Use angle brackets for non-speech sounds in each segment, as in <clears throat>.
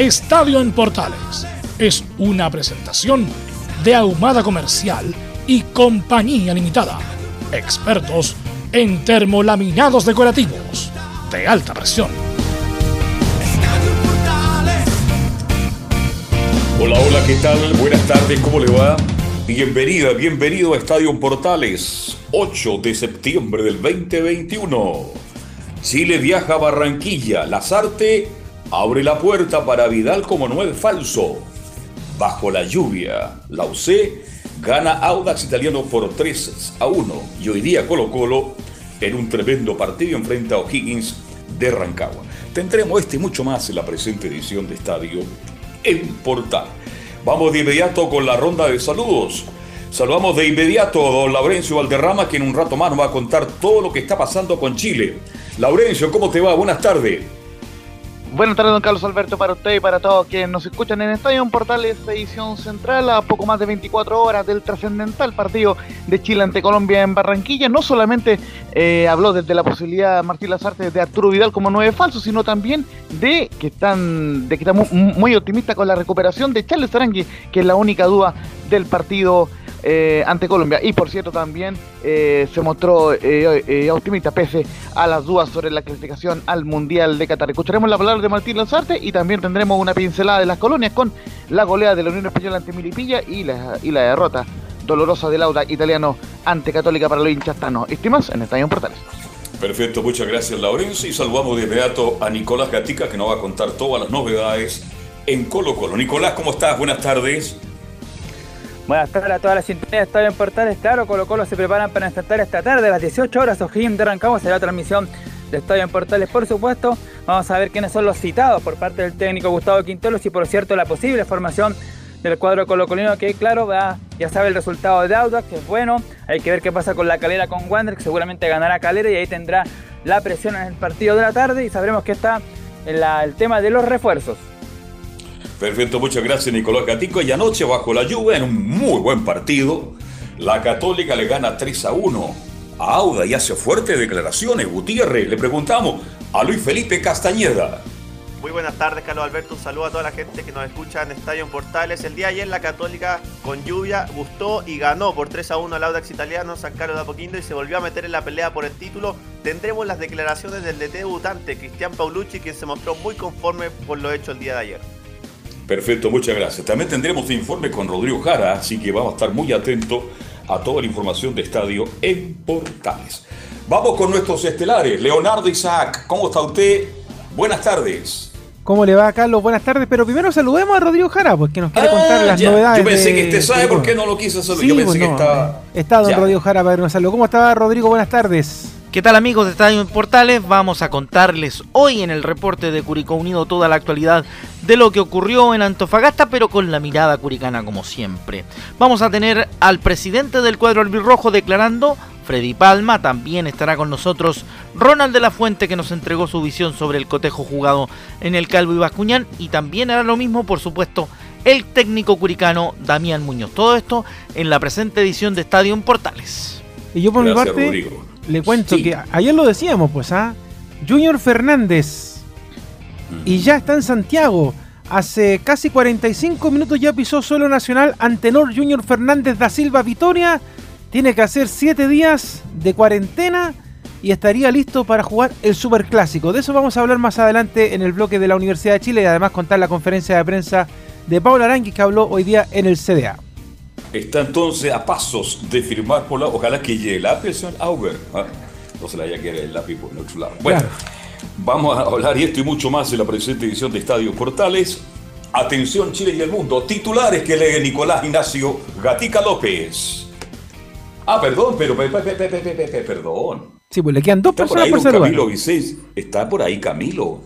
Estadio en Portales es una presentación de Ahumada Comercial y Compañía Limitada. Expertos en termolaminados decorativos de alta presión. Hola, hola, ¿qué tal? Buenas tardes, ¿cómo le va? Bienvenida, bienvenido a Estadio Portales, 8 de septiembre del 2021. Chile viaja a Barranquilla, Lazarte abre la puerta para Vidal como nueve falso. Bajo la lluvia, la UC gana Audax Italiano por 3 a 1 y hoy día Colo Colo en un tremendo partido enfrenta a O'Higgins de Rancagua. Tendremos este y mucho más en la presente edición de Estadio en Portal. Vamos de inmediato con la ronda de saludos. Saludamos de inmediato a don Laurencio Valderrama, que en un rato más nos va a contar todo lo que está pasando con Chile. Laurencio, ¿cómo te va? Buenas tardes. Buenas tardes, don Carlos Alberto, para usted y para todos quienes nos escuchan en Estadio Portales Edición Central a poco más de 24 horas del trascendental partido de Chile ante Colombia en Barranquilla. No solamente eh, habló desde la posibilidad Martín Lazarte de Arturo Vidal como nueve falsos, sino también de que están de que está muy, optimista con la recuperación de Charles Arangui, que es la única duda del partido eh, ante Colombia. Y por cierto, también eh, se mostró eh, optimista pese a las dudas sobre la clasificación al Mundial de Qatar. Escucharemos la palabra de Martín Lanzarte y también tendremos una pincelada de las colonias con la goleada de la Unión Española ante Milipilla y la, y la derrota dolorosa del Auda italiano ante Católica para los hinchas tanos. Estimas en Estadio Portales. Perfecto, muchas gracias Laurencio y saludamos de inmediato a Nicolás Gatica que nos va a contar todas las novedades en Colo Colo. Nicolás, ¿cómo estás? Buenas tardes. Buenas tardes a todas las sintonías de Estadio en Portales. Claro, Colo Colo se preparan para enfrentar esta tarde a las 18 horas O'Higgins de Rancagua. Será la transmisión de Estadio en Portales, por supuesto. Vamos a ver quiénes son los citados por parte del técnico Gustavo Quinteros y, por cierto, la posible formación del cuadro colocolino que, claro, ya sabe el resultado de Audax, que es bueno. Hay que ver qué pasa con la calera con Wander, que seguramente ganará calera y ahí tendrá la presión en el partido de la tarde y sabremos que está el tema de los refuerzos. Perfecto, muchas gracias Nicolás Gatico. Y anoche bajo la lluvia, en un muy buen partido, la Católica le gana 3 a 1 a Auda y hace fuertes declaraciones. Gutiérrez, le preguntamos a Luis Felipe Castañeda. Muy buenas tardes, Carlos Alberto. Un saludo a toda la gente que nos escucha en Estadio Portales. El día de ayer la Católica con lluvia gustó y ganó por 3 a 1 al Audax italiano, San Carlos de Apoquindo y se volvió a meter en la pelea por el título. Tendremos las declaraciones del DT debutante Cristian Paulucci, quien se mostró muy conforme por lo hecho el día de ayer. Perfecto, muchas gracias. También tendremos informe con Rodrigo Jara, así que vamos a estar muy atentos a toda la información de estadio en Portales. Vamos con nuestros estelares. Leonardo Isaac, ¿cómo está usted? Buenas tardes. ¿Cómo le va, Carlos? Buenas tardes, pero primero saludemos a Rodrigo Jara, porque nos quiere ah, contar las novedades. Yo pensé que usted sabe por qué no lo quiso saludar. Yo pensé pues que estaba. Está don Rodrigo Jara para nos saludar. ¿Cómo está, Rodrigo? Buenas tardes. ¿Qué tal amigos de Estadio Portales? Vamos a contarles hoy en el reporte de Curicó Unido toda la actualidad de lo que ocurrió en Antofagasta, pero con la mirada curicana como siempre. Vamos a tener al presidente del cuadro albirrojo declarando, Freddy Palma, también estará con nosotros Ronald de la Fuente que nos entregó su visión sobre el cotejo jugado en el Calvo y Bascuñán y también hará lo mismo, por supuesto, el técnico curicano Damián Muñoz. Todo esto en la presente edición de Estadio Portales. Y yo por mi parte le cuento que ayer lo decíamos, pues, ¿ah? Junior Fernández. Y ya está en Santiago. Hace casi 45 minutos ya pisó suelo nacional Antenor Junior Fernández da Silva Vitoria. Tiene que hacer 7 días de cuarentena y estaría listo para jugar el Superclásico. De eso vamos a hablar más adelante en el bloque de la Universidad de Chile y además contar la conferencia de prensa de Paula Arangui que habló hoy día en el CDA. Está entonces a pasos de firmar por la. Ojalá que llegue la presión Auber. ¿ah? No se la haya que el lápiz por otro lado. Bueno, vamos a hablar y esto y mucho más en la presente edición de Estadio Portales. Atención Chile y el mundo. Titulares que lee Nicolás Ignacio Gatica López. Ah, perdón, pero perdón. Sí, pues le quedan dos personas por, por Camilo Vicés. Está por ahí Camilo.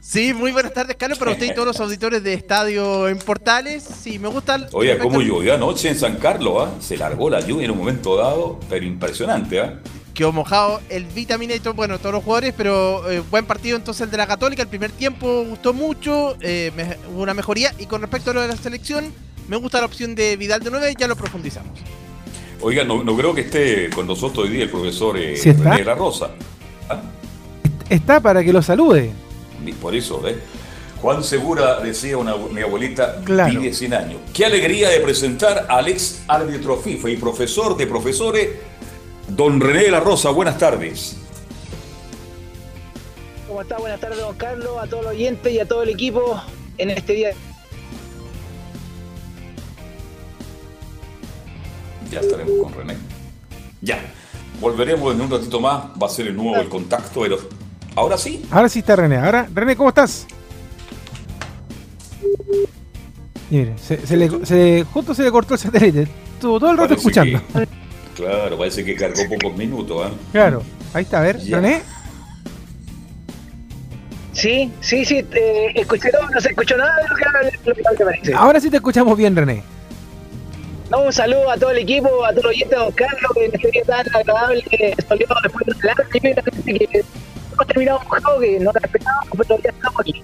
Sí, muy buenas tardes, Carlos, para usted y todos los <laughs> auditores de Estadio en Portales. Sí, me gusta. Oye, ¿cómo llovió anoche en San Carlos? ¿ah? Se largó la lluvia en un momento dado, pero impresionante, ¿ah? Quedó mojado el Vitaminator, bueno, todos los jugadores, pero eh, buen partido entonces el de la Católica. El primer tiempo gustó mucho, eh, hubo una mejoría. Y con respecto a lo de la selección, me gusta la opción de Vidal de 9, ya lo profundizamos. Oiga, no, creo que esté con nosotros hoy día el profesor eh, de La Rosa. ¿Ah? Está para que lo salude. Por eso, ¿eh? Juan Segura decía una, mi abuelita, vive 100 años. Qué alegría de presentar al ex árbitro FIFA y profesor de profesores, don René de la Rosa. Buenas tardes. ¿Cómo está? Buenas tardes, don Carlos, a todos los oyentes y a todo el equipo en este día. Ya estaremos con René. Ya. Volveremos en un ratito más. Va a ser el nuevo el contacto. Pero ahora sí. Ahora sí está René. Ahora, René, ¿cómo estás? Mire, se, le, justo se le cortó el satélite. Estuvo todo el rato escuchando. claro, parece que cargó pocos minutos. ¿eh? Claro, ahí está, a ver, René. Sí, sí, sí, eh, escuché todo, no se escuchó nada de lo que, lo que parece. Ahora sí te escuchamos bien, René. No, un saludo a todo el equipo, a todos los oyentes de Don Carlos, en este día tan agradable, soleado después de la que hemos terminado un juego que no esperábamos, pero ya estamos aquí.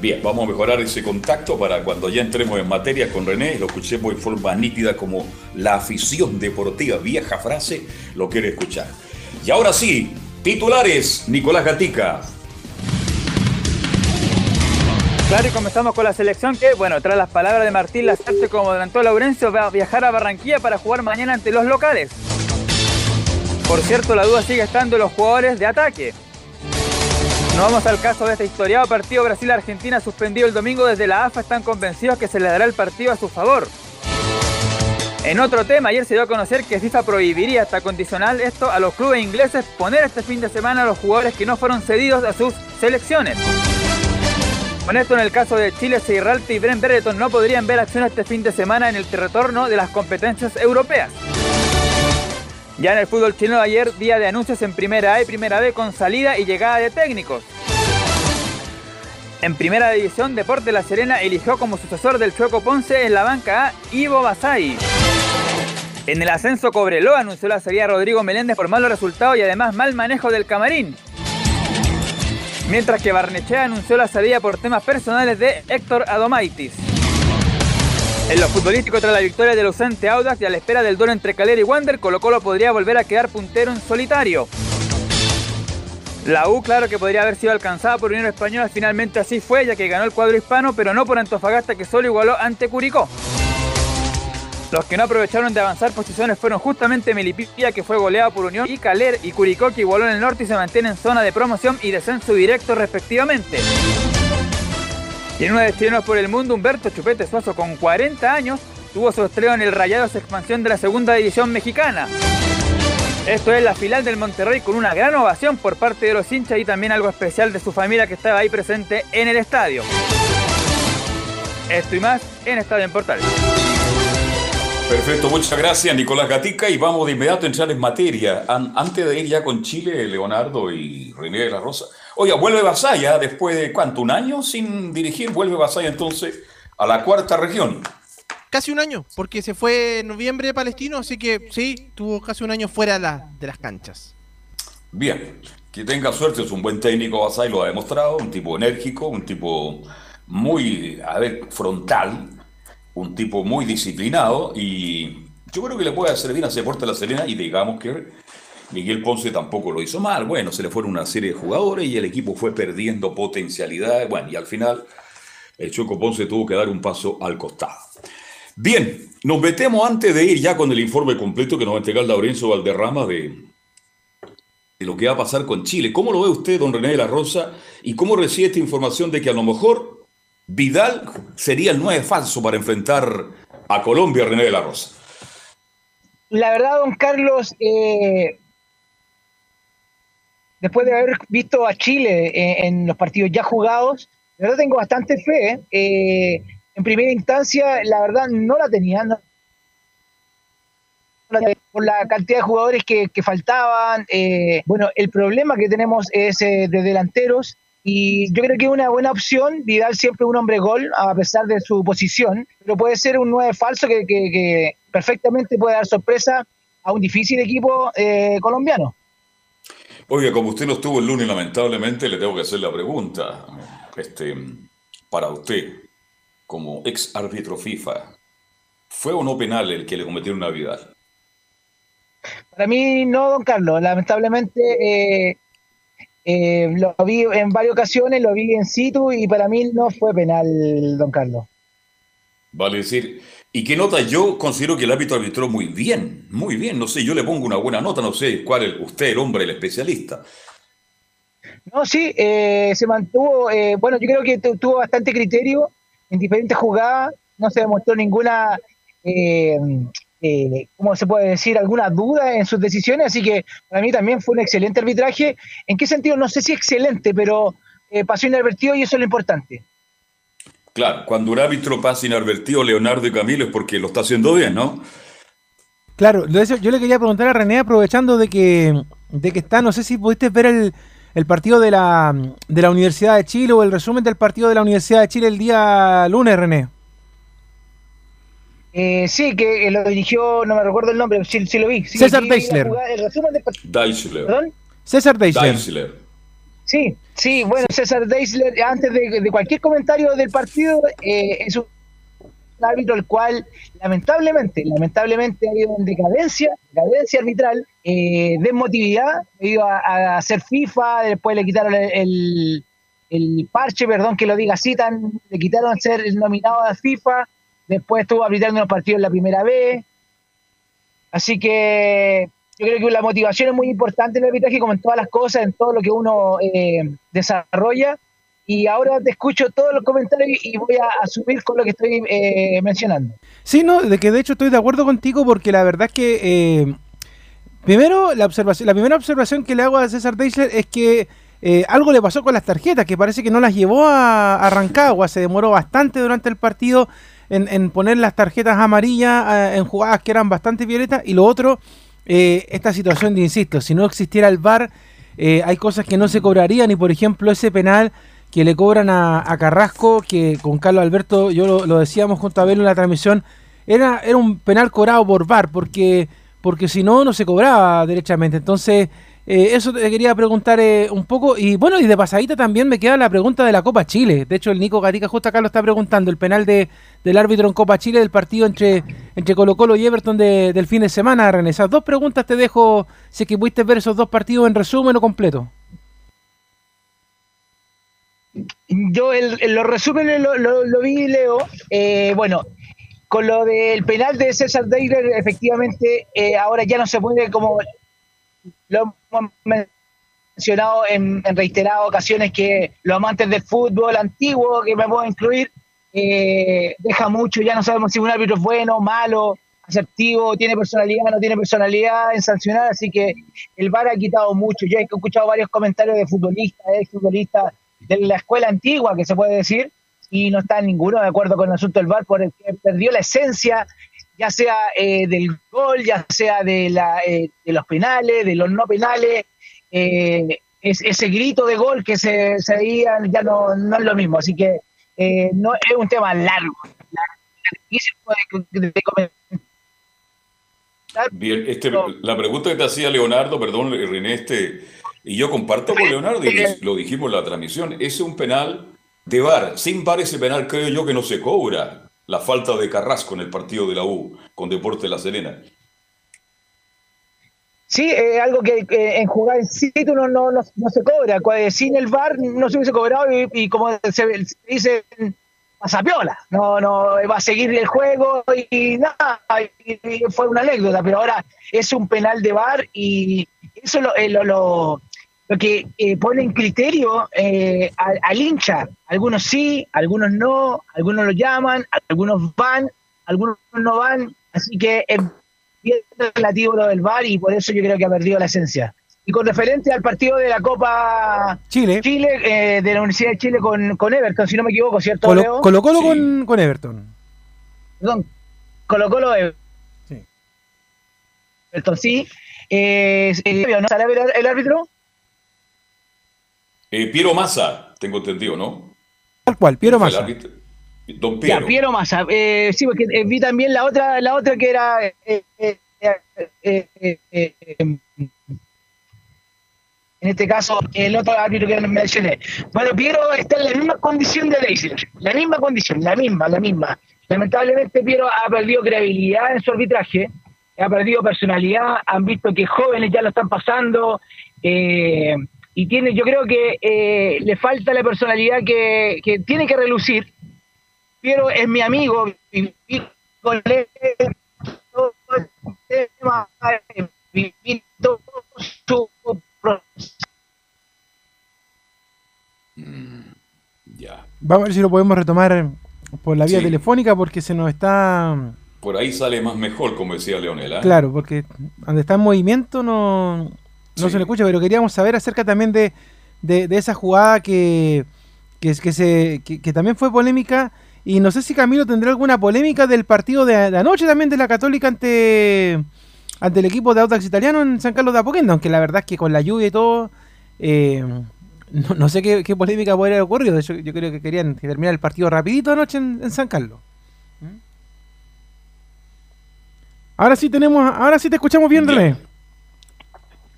Bien, vamos a mejorar ese contacto para cuando ya entremos en materia con René, lo escuchemos en forma nítida como la afición deportiva, vieja frase, lo quiere escuchar. Y ahora sí, titulares, Nicolás Gatica. Claro, y comenzamos con la selección que, bueno, tras las palabras de Martín Lazarte, como adelantó Laurencio, va a viajar a Barranquilla para jugar mañana ante los locales. Por cierto, la duda sigue estando en los jugadores de ataque. No vamos al caso de este historiado partido Brasil-Argentina suspendido el domingo desde la AFA. Están convencidos que se le dará el partido a su favor. En otro tema, ayer se dio a conocer que FIFA prohibiría hasta condicional esto a los clubes ingleses poner este fin de semana a los jugadores que no fueron cedidos a sus selecciones. Con esto, en el caso de Chile, Seirralte y Bren Brereton no podrían ver acción este fin de semana en el retorno de las competencias europeas. Ya en el fútbol chileno ayer, día de anuncios en Primera A y Primera B con salida y llegada de técnicos. En Primera División, Deporte La Serena eligió como sucesor del Chueco Ponce en la banca A Ivo Basay. En el ascenso Cobreloa anunció la salida Rodrigo Meléndez por malos resultados y además mal manejo del camarín. Mientras que Barnechea anunció la salida por temas personales de Héctor Adomaitis. En lo futbolístico, tras la victoria del ausente Audax y a la espera del duelo entre Calera y Wander, Colo Colo podría volver a quedar puntero en solitario. La U, claro que podría haber sido alcanzada por Unión Española, finalmente así fue, ya que ganó el cuadro hispano, pero no por Antofagasta, que solo igualó ante Curicó. Los que no aprovecharon de avanzar posiciones fueron justamente Melipilla, que fue goleado por Unión, y Caler y Curicó, que igualó en el norte y se mantiene en zona de promoción y descenso directo respectivamente. Y en uno de chilenos por el mundo, Humberto Chupete Suazo, con 40 años, tuvo su estreno en el Rayados Expansión de la Segunda División Mexicana. Esto es la final del Monterrey con una gran ovación por parte de los hinchas y también algo especial de su familia que estaba ahí presente en el estadio. Esto y más en Estadio en Portal. Perfecto, muchas gracias Nicolás Gatica y vamos de inmediato a entrar en materia. antes de ir ya con Chile, Leonardo y René de la Rosa. Oiga, vuelve Basaya después de cuánto, un año sin dirigir, vuelve Basaya entonces a la cuarta región. Casi un año, porque se fue en noviembre de Palestino, así que sí, tuvo casi un año fuera de las canchas. Bien, que tenga suerte, es un buen técnico Basaya, lo ha demostrado, un tipo enérgico, un tipo muy, a ver, frontal, un tipo muy disciplinado y yo creo que le puede hacer bien a Deporte La Serena y digamos que Miguel Ponce tampoco lo hizo mal. Bueno, se le fueron una serie de jugadores y el equipo fue perdiendo potencialidad. Bueno, y al final el Choco Ponce tuvo que dar un paso al costado. Bien, nos metemos antes de ir ya con el informe completo que nos va a entregar Laurencio Valderrama de, de lo que va a pasar con Chile. ¿Cómo lo ve usted, don René de la Rosa? ¿Y cómo recibe esta información de que a lo mejor Vidal sería el nueve falso para enfrentar a Colombia, René de la Rosa? La verdad, don Carlos, eh, después de haber visto a Chile en, los partidos ya jugados, la verdad tengo bastante fe. Eh, en primera instancia, la verdad no la tenía, por la cantidad de jugadores que, faltaban. Eh, bueno, el problema que tenemos es de delanteros y yo creo que es una buena opción. Vidal siempre un hombre gol, a pesar de su posición, pero puede ser un 9 falso que, perfectamente puede dar sorpresa a un difícil equipo eh, colombiano. Oiga, como usted no estuvo el lunes, lamentablemente, le tengo que hacer la pregunta. Este, para usted, como ex árbitro FIFA, ¿fue o no penal el que le cometieron a Vidal? Para mí no, don Carlos. Lamentablemente eh, eh, lo vi en varias ocasiones, lo vi en situ y para mí no fue penal, don Carlos. Vale decir, ¿y qué nota? Yo considero que el árbitro arbitró muy bien, muy bien. No sé, yo le pongo una buena nota, no sé cuál es usted, el hombre, el especialista. No, sí, eh, se mantuvo, eh, bueno, yo creo que tuvo bastante criterio en diferentes jugadas, no se demostró ninguna eh, ¿cómo se puede decir?, alguna duda en sus decisiones, así que para mí también fue un excelente arbitraje. ¿En qué sentido? No sé si excelente, pero eh, pasó inadvertido y eso es lo importante. Claro, cuando un árbitro pasa inadvertido, Leonardo y Camilo, es porque lo está haciendo bien, ¿no? Claro, yo le quería preguntar a René, aprovechando de que, de que está, no sé si pudiste ver el, el partido de la, de la Universidad de Chile o el resumen del partido de la Universidad de Chile el día lunes, René. Eh, sí, que lo dirigió, no me recuerdo el nombre, sí, lo vi. César Deisler. César Deisler. Sí, sí, bueno, César Deisler, antes de, cualquier comentario del partido, eh, es un árbitro el cual lamentablemente, lamentablemente ha ido en decadencia, decadencia arbitral, eh, desmotividad, debido a, hacer FIFA, después le quitaron el, el, parche, perdón que lo diga así, tan, le quitaron ser nominado a FIFA, Después estuvo arbitrando los partidos la primera vez. Así que yo creo que la motivación es muy importante en el arbitraje, como en todas las cosas, en todo lo que uno eh, desarrolla. Y ahora te escucho todos los comentarios y voy a, asumir con lo que estoy eh, mencionando. Sí, no, de que de hecho estoy de acuerdo contigo porque la verdad es que eh, primero la observación, la primera observación que le hago a César Deisler es que algo le pasó con las tarjetas, que parece que no las llevó a, a Rancagua, se demoró bastante durante el partido en, poner las tarjetas amarillas eh, en jugadas que eran bastante violetas. Y lo otro, eh, esta situación de, insisto, si no existiera el VAR, eh, hay cosas que no se cobrarían. Y por ejemplo, ese penal que le cobran a, Carrasco, que con Carlos Alberto, yo lo, decíamos junto a verlo en la transmisión, era, era un penal cobrado por VAR, porque, porque si no, no se cobraba derechamente. Entonces eh, eso te quería preguntar eh, un poco. Y bueno, y de pasadita también me queda la pregunta de la Copa Chile. De hecho, el Nico Gatica justo acá lo está preguntando. El penal de, del árbitro en Copa Chile del partido entre, entre Colo Colo y Everton del fin de semana, René. Esas dos preguntas te dejo, si es que pudiste ver esos dos partidos en resumen o completo. Yo el, los resúmenes lo, lo, vi y leo. Eh, bueno, con lo del penal de César Deiler, efectivamente, ahora ya no se puede como lo hemos mencionado en, reiteradas ocasiones que los amantes del fútbol antiguo, que me puedo incluir, eh, deja mucho, ya no sabemos si un árbitro es bueno, malo, asertivo, tiene personalidad, no tiene personalidad en sancionar, así que el VAR ha quitado mucho. Yo he escuchado varios comentarios de futbolistas, de futbolistas de la escuela antigua, que se puede decir, y no está ninguno de acuerdo con el asunto del VAR, porque perdió la esencia ya sea eh, del gol, ya sea de, la, eh, de los penales, de los no penales, eh, es, ese grito de gol que se, se veía ya no, no, es lo mismo. Así que no es un tema largo. Bien, este, la pregunta que te hacía Leonardo, perdón, René, este, y yo comparto con Leonardo, y lo dijimos en la transmisión, es un penal de VAR. Sin VAR ese penal creo yo que no se cobra la falta de Carrasco en el partido de la U con Deporte La Serena. Sí, es algo que, en jugar en sitio no, no, se cobra. Sin el VAR no se hubiese cobrado y, como se, dice pasa piola, no, no va a seguir el juego y, nada, fue una anécdota, pero ahora es un penal de bar y eso eh, lo, que eh, pone en criterio eh, al, hincha. Algunos sí, algunos no, algunos lo llaman, algunos van, algunos no van, así que es bien relativo lo del bar y por eso yo creo que ha perdido la esencia. Y con referencia al partido de la Copa Chile, Chile eh, de la Universidad de Chile con, con, Everton, si no me equivoco, ¿cierto? Colo, Colo Colo con, con, Everton. Perdón, Colo Colo Sí. Everton, sí. Eh, ¿No sale el, el árbitro? Eh, Piero Massa, tengo entendido, ¿no? Tal cual, Piero Massa. Don Piero. Ya, Piero Massa. Eh, sí, porque eh, vi también la otra, la otra que era en este caso el otro árbitro que mencioné. Bueno, Piero está en la misma condición de Leisler, la misma condición, la misma, la misma. Lamentablemente Piero ha perdido credibilidad en su arbitraje, ha perdido personalidad, han visto que jóvenes ya lo están pasando, eh, y tiene, yo creo que eh, le falta la personalidad que, tiene que relucir. Piero es mi amigo, con él todo el tema, todo su Mm, ya. Vamos a ver si lo podemos retomar por la vía telefónica porque se nos está... Por ahí sale más mejor, como decía Leonela. Claro, porque donde está en movimiento no, no se le escucha, pero queríamos saber acerca también de, de, esa jugada que, que, que se, que, también fue polémica. Y no sé si Camilo tendrá alguna polémica del partido de, anoche también de la Católica ante, ante el equipo de Audax Italiano en San Carlos de Apoquindo, aunque la verdad es que con la lluvia y todo, eh, no, sé qué, polémica podría haber ocurrido. De hecho, yo creo que querían terminar el partido rapidito anoche en, San Carlos. ¿Mm? Ahora sí tenemos, ahora sí te escuchamos bien, René.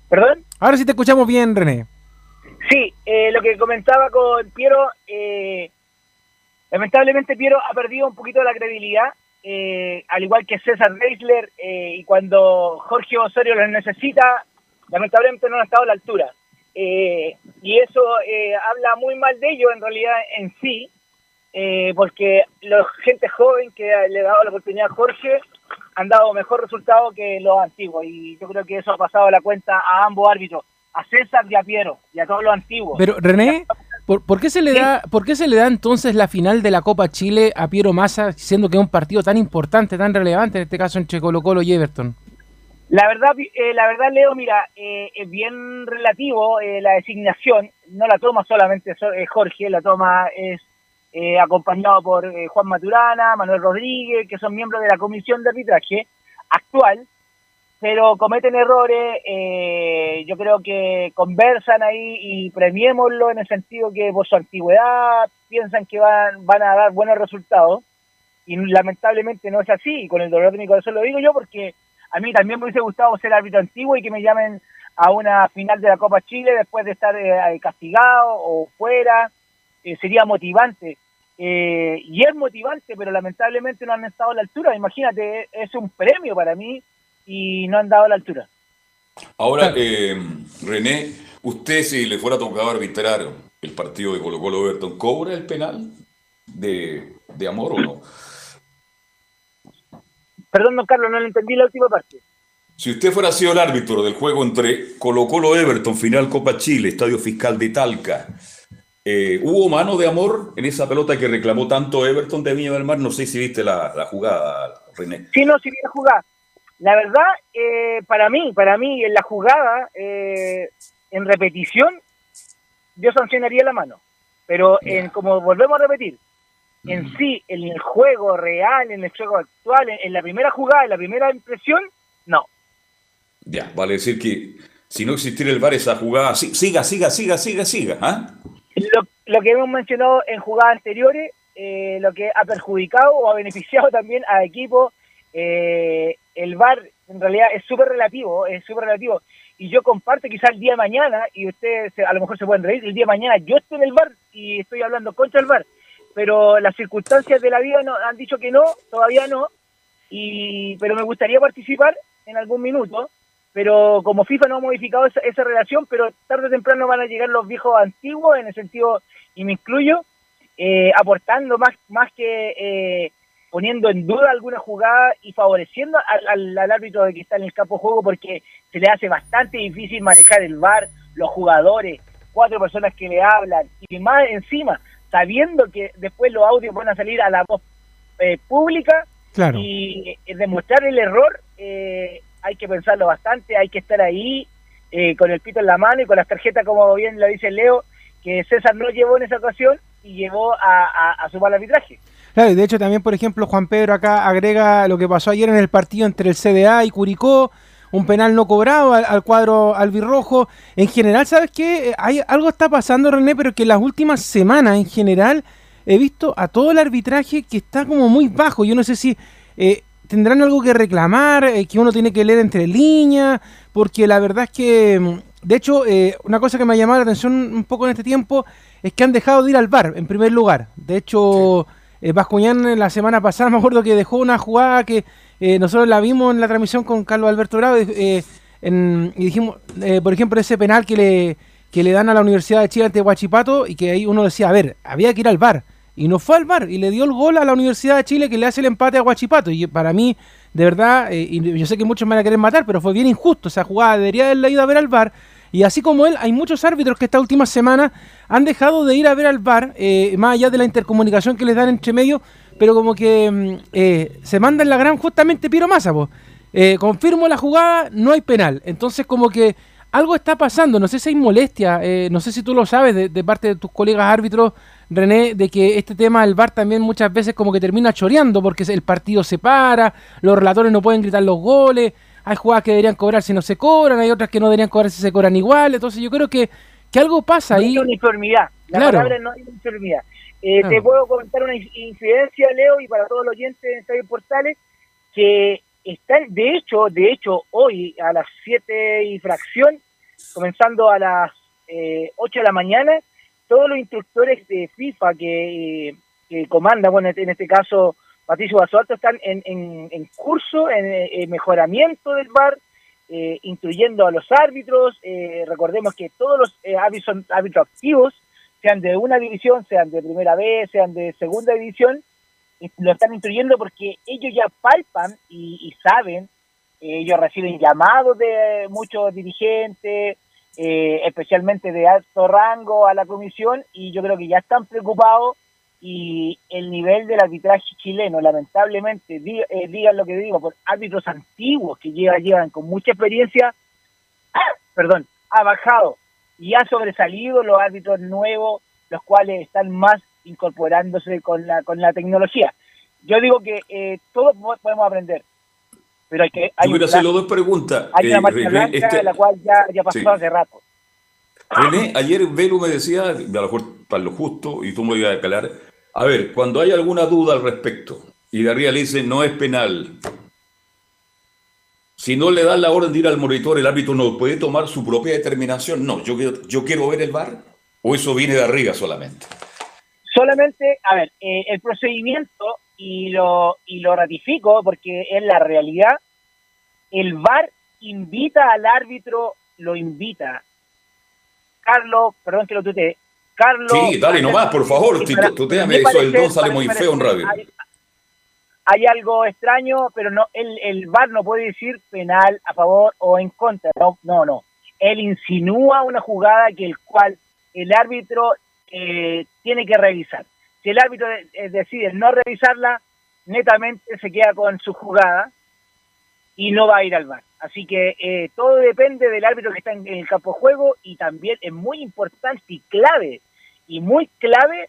¿Perdón? Ahora sí te escuchamos bien, René. Sí, eh, lo que comentaba con Piero, eh, lamentablemente Piero ha perdido un poquito la credibilidad, eh, al igual que César Reisler, y cuando Jorge Osorio lo necesita, lamentablemente no ha estado a la altura. y eso habla muy mal de ellos en realidad en sí, porque la gente joven que le ha dado la oportunidad a Jorge han dado mejor resultado que los antiguos y yo creo que eso ha pasado la cuenta a ambos árbitros, a César y a Piero y a todos los antiguos. Pero René, ¿por, qué se le da por qué se le da entonces la final de la Copa Chile a Piero Massa siendo que es un partido tan importante, tan relevante en este caso entre Colo Colo y Everton? La verdad, eh, la verdad, Leo, mira, eh, es bien relativo eh, la designación. No la toma solamente Jorge, la toma es eh, acompañado por eh, Juan Maturana, Manuel Rodríguez, que son miembros de la comisión de arbitraje actual, pero cometen errores, eh, yo creo que conversan ahí y premiémoslo en el sentido que por su antigüedad piensan que van, van a dar buenos resultados, y lamentablemente no es así, con el dolor de mi corazón lo digo yo porque a mí también me hubiese gustado ser árbitro antiguo y que me llamen a una final de la Copa Chile después de estar castigado o fuera, eh, sería motivante. Eh, y es motivante, pero lamentablemente no han estado a la altura. Imagínate, es un premio para mí y no han dado a la altura. Ahora, eh, René, usted si le fuera tocado arbitrar el partido de Colo Colo Everton, ¿cobra el penal de, de amor o no? Perdón, don Carlos, no le entendí la última parte. Si usted fuera sido el árbitro del juego entre Colo Colo Everton, final Copa Chile, Estadio Fiscal de Talca, eh, ¿Hubo mano de amor en esa pelota que reclamó tanto Everton de Viña del Mar? No sé si viste la, jugada, René. Sí, no, sí vi la jugada. La verdad, eh, para mí, para mí, en la jugada, eh, en repetición, yo sancionaría la mano. Pero en, como volvemos a repetir, en sí, en el juego real, en el juego actual, en, la primera jugada, en la primera impresión, no. Ya, vale decir que si no existiera el VAR, esa jugada, siga, siga, siga, siga, siga, ¿ah? Lo, que hemos mencionado en jugadas anteriores, eh, lo que ha perjudicado o ha beneficiado también a equipos, eh, el VAR en realidad es súper relativo, es súper relativo. Y yo comparto quizás el día de mañana, y ustedes a lo mejor se pueden reír, el día de mañana yo estoy en el VAR y estoy hablando contra el VAR, pero las circunstancias de la vida no, han dicho que no, todavía no, y pero me gustaría participar en algún minuto pero como FIFA no ha modificado esa, esa, relación, pero tarde o temprano van a llegar los viejos antiguos, en el sentido, y me incluyo, eh, aportando más, más que eh, poniendo en duda alguna jugada y favoreciendo al, al, árbitro que está en el campo de juego porque se le hace bastante difícil manejar el VAR, los jugadores, cuatro personas que le hablan y más encima, sabiendo que después los audios van a salir a la voz eh, pública y demostrar el error, hay que pensarlo bastante, hay que estar ahí con el pito en la mano y con las tarjetas, como bien lo dice Leo, que César no llevó en esa ocasión y llevó a, a, mal arbitraje. Claro, y de hecho también, por ejemplo, Juan Pedro acá agrega lo que pasó ayer en el partido entre el CDA y Curicó, un penal no cobrado al, cuadro albirrojo. En general, ¿sabes qué? Hay, algo está pasando, René, pero que en las últimas semanas, en general, he visto a todo el arbitraje que está como muy bajo. Yo no sé si eh, tendrán algo que reclamar, eh, que uno tiene que leer entre líneas, porque la verdad es que, mm, de hecho, eh, una cosa que me ha llamado la atención un poco en este tiempo es que han dejado de ir al bar, en primer lugar. De hecho, eh, Bascuñán la semana pasada <laughs> me acuerdo que dejó una jugada que eh, nosotros la vimos en la transmisión con Carlos Alberto Bravo eh, y dijimos, por ejemplo, ese penal que le, que le dan a la Universidad de Chile ante Huachipato y que ahí uno decía, a ver, había que ir al bar. Y no fue al bar y le dio el gol a la Universidad de Chile que le hace el empate a Huachipato. Y para mí, de verdad, y yo sé que muchos me van a querer matar, pero fue bien injusto. Esa jugada debería haberla ido a ver al bar y así como él, hay muchos árbitros que esta última semana han dejado de ir a ver al bar, eh, más allá de la intercomunicación que les dan entre medio, pero como que mm, eh, se mandan la gran justamente Piro Massa, eh, confirmo la jugada, no hay penal. Entonces como que algo está pasando, no sé si hay molestia, no sé si tú lo sabes de, parte de tus colegas árbitros, René, de que este tema del VAR también muchas veces como que termina choreando porque el partido se para, los relatores no pueden gritar los goles, hay jugadas que deberían cobrar si no se cobran, hay otras que no deberían cobrar si se cobran igual. Entonces yo creo que, que algo pasa ahí. No hay uniformidad. La palabra no hay uniformidad. Eh, Te puedo comentar una incidencia, Leo, y para todos los oyentes de Estadio Portales, que están, de hecho, de hecho, hoy a las 7 y fracción, comenzando a las eh, 8 de la mañana, todos los instructores de FIFA que, que comandan, bueno, en este caso Patricio Basolto están en, en, curso, en, mejoramiento del VAR, eh, instruyendo a los árbitros. Eh, recordemos que todos los eh, árbitros árbitros activos, sean de una división, sean de primera vez, sean de segunda división, lo están instruyendo porque ellos ya palpan y, saben, ellos reciben llamados de muchos dirigentes, especialmente de alto rango a la comisión, y yo creo que ya están preocupados y el nivel del arbitraje chileno, lamentablemente, eh, digan lo que digo, por árbitros antiguos que llegan, llegan con mucha experiencia, <clears throat> perdón, ha bajado y ha sobresalido los árbitros nuevos, los cuales están más incorporándose con la, con la tecnología. Yo digo que eh, todos podemos aprender, pero hay que... Hay Yo quiero hacerle dos preguntas. Hay una eh, marcha blanca, este la cual ya, ya pasó hace rato. René, ayer Velo me decía, a lo mejor para lo justo, y tú me lo ibas a calar, a ver, cuando hay alguna duda al respecto y Daría le dice no es penal, si no le dan la orden de ir al monitor, el árbitro no puede tomar su propia determinación. No, yo quiero, yo quiero ver el bar o eso viene de arriba solamente. Solamente, a ver, eh, el procedimiento y lo, y lo ratifico porque es la realidad. El VAR invita al árbitro, lo invita. Carlos, perdón que lo tutee, Carlos. Sí, dale nomás, por favor. Te eso, el don sale muy feo en radio. Hay, algo extraño, pero no el, el VAR no puede decir penal a favor o en contra. No, no, no. Él insinúa una jugada que el cual el árbitro eh, tiene que revisar. Si el árbitro decide no revisarla, netamente se queda con su jugada y no va a ir al VAR. Así que eh, todo depende del árbitro que está en, el campo de juego y también es muy importante y clave, y muy clave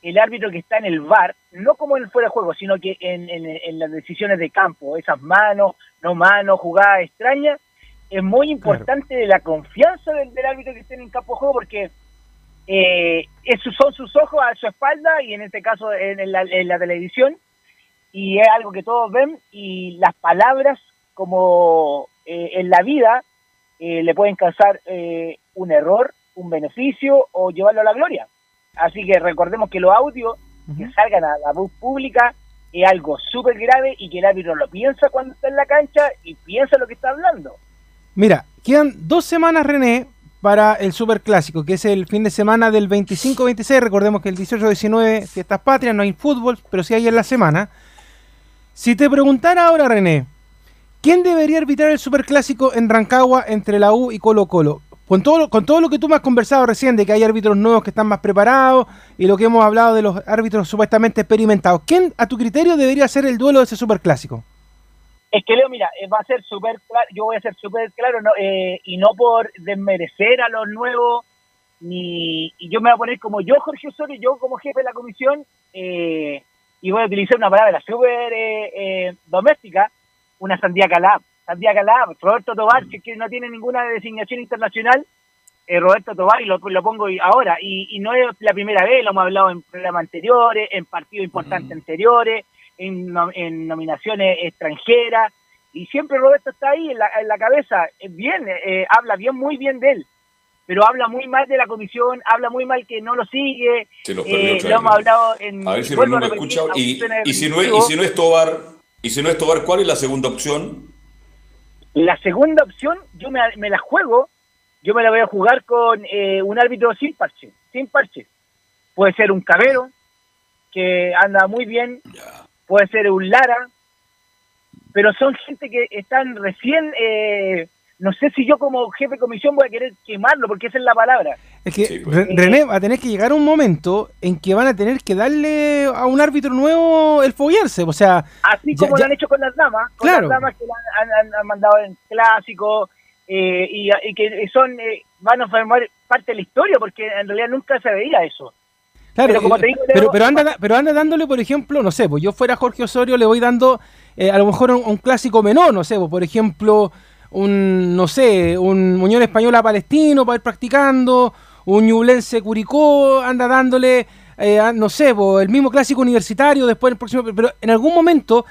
el árbitro que está en el VAR, no como en el fuera de juego, sino que en, las decisiones de campo, esas manos, no manos, jugadas extrañas, es muy importante la confianza del, árbitro que está en el campo de juego porque eh, esos son sus ojos a su espalda y en este caso en la, en la televisión y es algo que todos ven y las palabras como eh, en la vida eh, le pueden causar eh, un error, un beneficio o llevarlo a la gloria. Así que recordemos que los audios que salgan a la voz pública es algo súper grave y que el árbitro lo piensa cuando está en la cancha y piensa lo que está hablando. Mira, quedan dos semanas, René, para el Super Clásico, que es el fin de semana del 25-26. Recordemos que el 18-19 fiestas patrias, no hay fútbol, pero sí hay en la semana. Si te preguntara ahora, René, ¿quién debería arbitrar el Super Clásico en Rancagua entre la U y Colo Colo? Con todo, con todo lo que tú me has conversado recién, de que hay árbitros nuevos que están más preparados y lo que hemos hablado de los árbitros supuestamente experimentados, ¿quién a tu criterio debería ser el duelo de ese Super Clásico? Es que Leo, mira, eh, va a ser súper claro, yo voy a ser súper claro, eh, y no por desmerecer a los nuevos, ni y yo me voy a poner como yo, Jorge Osorio, yo como jefe de la comisión, eh, y voy a utilizar una palabra súper doméstica, una sandía calab. Sandía calab, Roberto Tobar, que no tiene ninguna designación internacional, Roberto Tobar, y lo, pongo ahora, y, no es la primera vez, lo hemos hablado en programas anteriores, en partidos importantes anteriores, en, nominaciones extranjeras, y siempre Roberto está ahí en la, en la cabeza, bien, eh, habla bien, muy bien de él, pero habla muy mal de la comisión, habla muy mal que no lo sigue, lo, eh, hemos hablado en... A ver si no me escucha, y, y, si no es, y si no es Tobar, y si no es Tobar, ¿cuál es la segunda opción? La segunda opción, yo me, me la juego, yo me la voy a jugar con eh, un árbitro sin parche, sin parche. Puede ser un cabero, que anda muy bien, puede ser un Lara, pero son gente que están recién, eh, no sé si yo como jefe de comisión voy a querer quemarlo, porque esa es la palabra. Es que pues. René va a tener que llegar un momento en que van a tener que darle a un árbitro nuevo el foguearse, o sea... Así como lo han hecho con las damas, con las damas que han, mandado en clásico, eh, y, que son eh, van a formar parte de la historia, porque en realidad nunca se veía eso. Claro, pero, pero, anda, pero anda dándole, por ejemplo, no sé, pues yo fuera Jorge Osorio, le voy dando eh, a lo mejor un, clásico menor, no sé, pues, por ejemplo, un, no sé, un Muñón Español a Palestino para ir practicando, un Ñublense Curicó, anda dándole, eh, no sé, pues, el mismo clásico universitario, después el próximo, pero en algún momento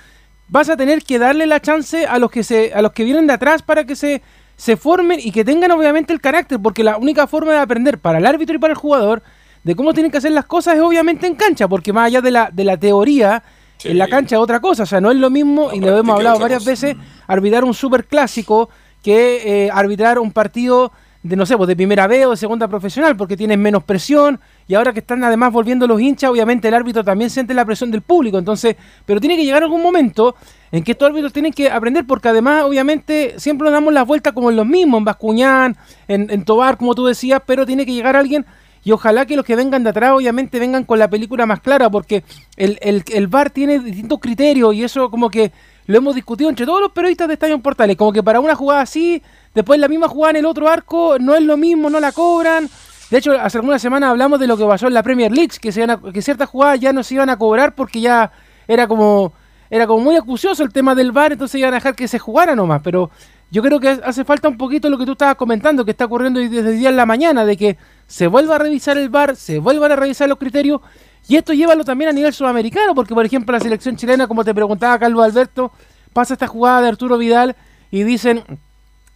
vas a tener que darle la chance a los que se, a los que vienen de atrás para que se, se formen y que tengan obviamente el carácter, porque la única forma de aprender para el árbitro y para el jugador de cómo tienen que hacer las cosas es obviamente en cancha, porque más allá de la, de la teoría, en la cancha es otra cosa. O sea, no es lo mismo, y lo hemos hablado varias veces, arbitrar un super clásico que eh, arbitrar un partido de, no sé, pues de primera B o de segunda profesional, porque tienen menos presión. Y ahora que están además volviendo los hinchas, obviamente el árbitro también siente la presión del público. Entonces, pero tiene que llegar algún momento en que estos árbitros tienen que aprender, porque además, obviamente, siempre nos damos las vueltas como en los mismos, en Bascuñán, en, en Tobar, como tú decías, pero tiene que llegar alguien y ojalá que los que vengan de atrás obviamente vengan con la película más clara porque el, el, el VAR tiene distintos criterios y eso como que lo hemos discutido entre todos los periodistas de Estadio Portales, como que para una jugada así, después la misma jugada en el otro arco no es lo mismo, no la cobran. De hecho, hace algunas semanas hablamos de lo que pasó en la Premier League, que, se que ciertas jugadas ya no se iban a cobrar porque ya era como era como muy acucioso el tema del VAR, entonces iban a dejar que se jugara nomás, pero yo creo que hace falta un poquito lo que tú estabas comentando, que está ocurriendo desde el día en la mañana, de que se vuelva a revisar el VAR, se vuelvan a revisar los criterios, y esto llévalo también a nivel sudamericano, porque por ejemplo la selección chilena, como te preguntaba Carlos Alberto, pasa esta jugada de Arturo Vidal y dicen,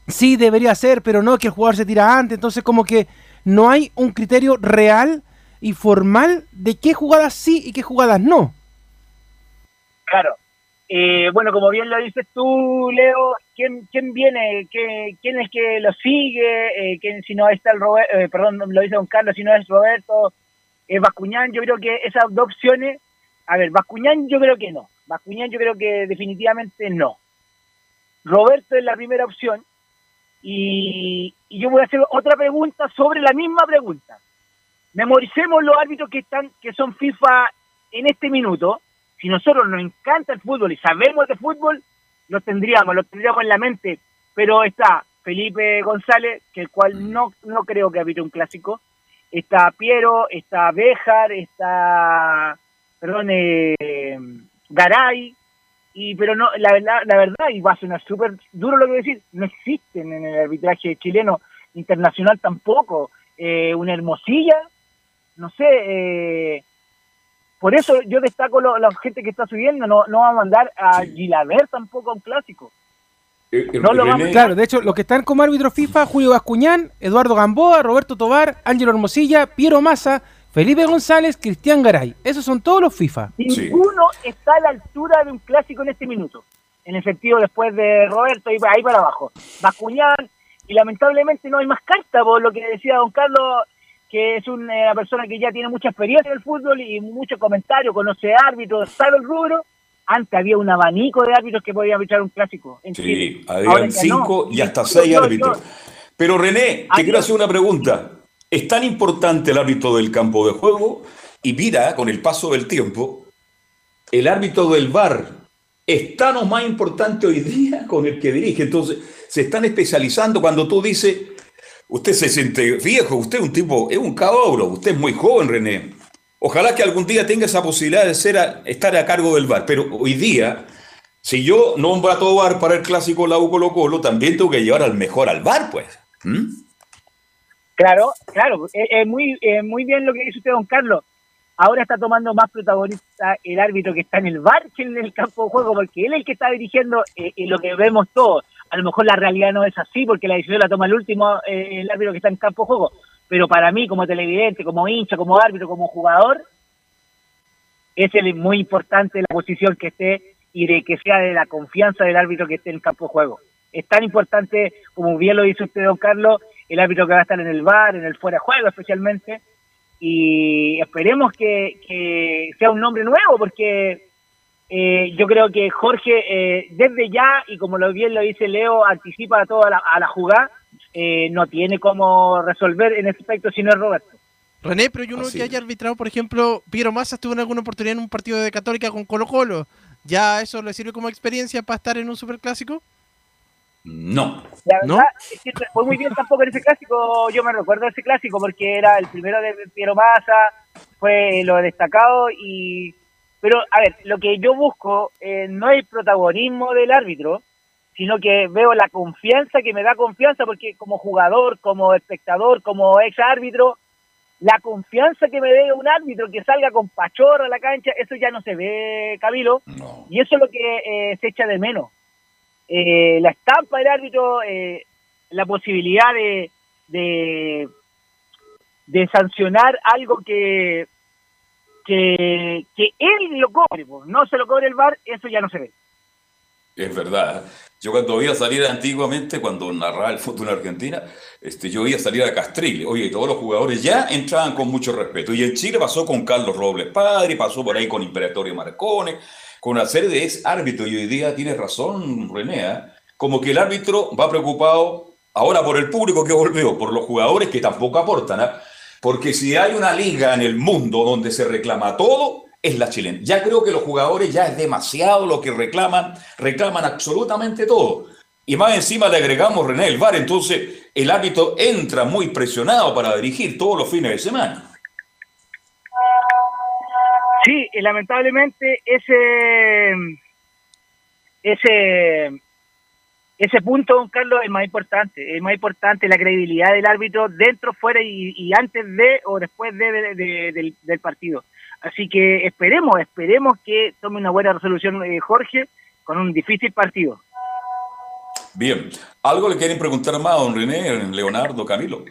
sí, debería ser, pero no, que el jugador se tira antes, entonces como que no hay un criterio real y formal de qué jugadas sí y qué jugadas no. Claro, eh, bueno, como bien lo dices tú, Leo, ¿quién, quién viene? ¿Qué, ¿Quién es que lo sigue? Eh, ¿quién, si no está el Roberto, eh, perdón, lo dice Don Carlos, si no es Roberto, es Bascuñán, yo creo que esas dos opciones, a ver, Bascuñán yo creo que no, Bascuñán yo creo que definitivamente no. Roberto es la primera opción y, y yo voy a hacer otra pregunta sobre la misma pregunta. Memoricemos los árbitros que están, que son FIFA en este minuto si nosotros nos encanta el fútbol y sabemos de fútbol, lo tendríamos, lo tendríamos en la mente. Pero está Felipe González, que el cual no, no creo que habite un clásico. Está Piero, está Béjar, está, perdón, eh, Garay. Y, pero no, la verdad, la verdad, y va a sonar súper duro lo que voy a decir, no existen en el arbitraje chileno internacional tampoco. Eh, una hermosilla, no sé, eh, por eso yo destaco la gente que está subiendo, no, no va a mandar a sí. tampoco a un clásico. Eh, eh, no lo Claro, de hecho, los que están como árbitro FIFA, Julio Bascuñán, Eduardo Gamboa, Roberto Tobar, Ángelo Hermosilla, Piero Massa, Felipe González, Cristian Garay. Esos son todos los FIFA. Ninguno está a la altura de un clásico en este minuto. En efectivo, después de Roberto, y ahí para abajo. Bascuñán, y lamentablemente no hay más carta, por lo que decía don Carlos, que es una persona que ya tiene mucha experiencia en el fútbol y muchos comentarios, conoce árbitros, sabe el rubro. Antes había un abanico de árbitros que podían arbitrar un clásico. sí, habían cinco y hasta seis árbitros. Pero René, te quiero hacer una pregunta. ¿Es tan importante el árbitro del campo de juego? Y mira, con el paso del tiempo, el árbitro del bar es tan o más importante hoy día con el que dirige. Entonces, se están especializando cuando tú dices, usted se siente viejo, usted es un tipo, es un cabro, usted es muy joven, René. Ojalá que algún día tenga esa posibilidad de ser estar a cargo del bar, pero hoy día, si yo nombro a todo bar para el clásico La U Colo Colo, también tengo que llevar al mejor al bar, pues. Claro, claro, es, muy, muy bien lo que dice usted, don Carlos. Ahora está tomando más protagonista el árbitro que está en el bar que en el campo de juego, porque él es el que está dirigiendo eh, eh, lo que vemos todos. A lo mejor la realidad no es así, porque la decisión la toma el último, eh, el árbitro que está en campo de juego. Pero para mí, como televidente, como hincha, como árbitro, como jugador, es el muy importante la posición que esté y de que sea de la confianza del árbitro que esté en campo de juego. Es tan importante, como bien lo dice usted, don Carlos, el árbitro que va a estar en el bar, en el fuera de juego especialmente, y esperemos que, sea un nombre nuevo, porque eh, yo creo que Jorge, eh, desde ya, y como lo bien lo dice Leo, anticipa a toda la, a la jugada, eh, no tiene cómo resolver en ese aspecto si no es Roberto. René, pero yo no que haya arbitrado, por ejemplo, Piero Massa estuvo en alguna oportunidad en un partido de Católica con Colo Colo. ¿Ya eso le sirve como experiencia para estar en un superclásico? No. La verdad es que fue muy bien tampoco en ese clásico. Yo me recuerdo de ese clásico porque era el primero de Piero Massa, fue lo destacado y. Pero, a ver, lo que yo busco eh, no es el protagonismo del árbitro, sino que veo la confianza que me da confianza, porque como jugador, como espectador, como ex árbitro, la confianza que me dé un árbitro que salga con pachorra a la cancha, eso ya no se ve, Camilo, y eso es lo que eh, se echa de menos. Eh, la estampa del árbitro, eh, la posibilidad de, de, sancionar algo que, que, él lo cobre, no se lo cobre el bar, eso ya no se ve. Es verdad. Yo cuando veía salir antiguamente, cuando narraba el fútbol en Argentina, este, yo veía salir a Castrilli. Oye, todos los jugadores ya entraban con mucho respeto. Y en Chile pasó con Carlos Robles Padre, pasó por ahí con Imperatorio Marcone, con una serie de ex árbitros. Y hoy día tiene razón, René, ¿eh? como que el árbitro va preocupado ahora por el público que volvió, por los jugadores que tampoco aportan. ¿eh? Porque si hay una liga en el mundo donde se reclama todo, es la chilena. Ya creo que los jugadores ya es demasiado lo que reclaman, reclaman absolutamente todo. Y más encima le agregamos René el VAR, entonces el árbitro entra muy presionado para dirigir todos los fines de semana. Sí, lamentablemente ese ese ese punto, don Carlos, es más importante. Es más importante la credibilidad del árbitro dentro, fuera y, antes de o después de, del, partido. Así que esperemos, esperemos que tome una buena resolución eh, Jorge con un difícil partido. Bien, ¿algo le quieren preguntar más a don René, Leonardo, Camilo?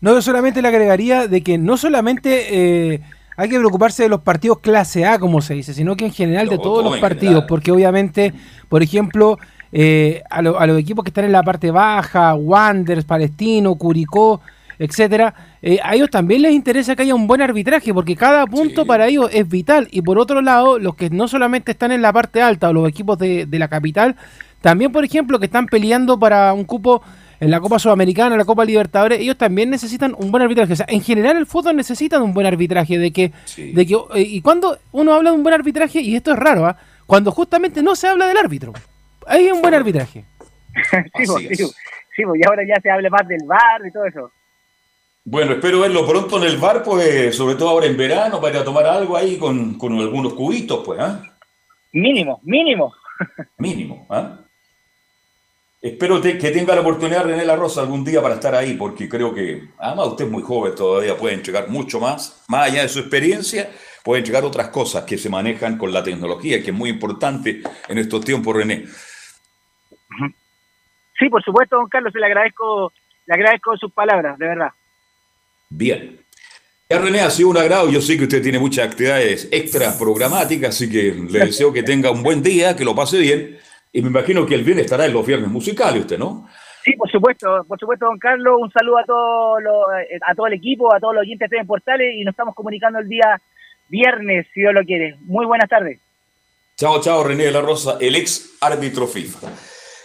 No, yo solamente le agregaría de que no solamente eh, hay que preocuparse de los partidos clase A, como se dice, sino que en general de todos los partidos, porque obviamente, por ejemplo, eh, a, los equipos que están en la parte baja, Wanderers, Palestino, Curicó, etcétera, eh, a ellos también les interesa que haya un buen arbitraje, porque cada punto para ellos es vital. Y por otro lado, los que no solamente están en la parte alta o los equipos de, la capital, también, por ejemplo, que están peleando para un cupo en la Copa Sudamericana, en la Copa Libertadores, ellos también necesitan un buen arbitraje. O sea, en general el fútbol necesita un buen arbitraje, de que, de que eh, y cuando uno habla de un buen arbitraje, y esto es raro, ¿ah? cuando justamente no se habla del árbitro. Hay un buen arbitraje. <laughs> sí, sí, sí, y ahora ya se habla más del bar y todo eso. Bueno, espero verlo pronto en el bar, pues, sobre todo ahora en verano, para ir a tomar algo ahí con, con algunos cubitos, pues, ¿ah? Mínimo, mínimo. <laughs> mínimo, ¿ah? Espero que tenga la oportunidad René La Rosa algún día para estar ahí, porque creo que, además usted es muy joven todavía, puede entregar mucho más, más allá de su experiencia, puede entregar otras cosas que se manejan con la tecnología, que es muy importante en estos tiempos, René. Sí, por supuesto, don Carlos, le agradezco, le agradezco sus palabras, de verdad. Bien. Ya René, ha sido un agrado. Yo sé que usted tiene muchas actividades extra programáticas, así que le deseo que tenga un buen día, que lo pase bien. Y me imagino que el bien estará en los viernes musicales, usted, ¿no? Sí, por supuesto, por supuesto, don Carlos. Un saludo a todo, eh, a todo el equipo, a todos los oyentes de Portales y nos estamos comunicando el día viernes, si Dios lo quiere. Muy buenas tardes. Chao, chao, René de la Rosa, el ex árbitro FIFA.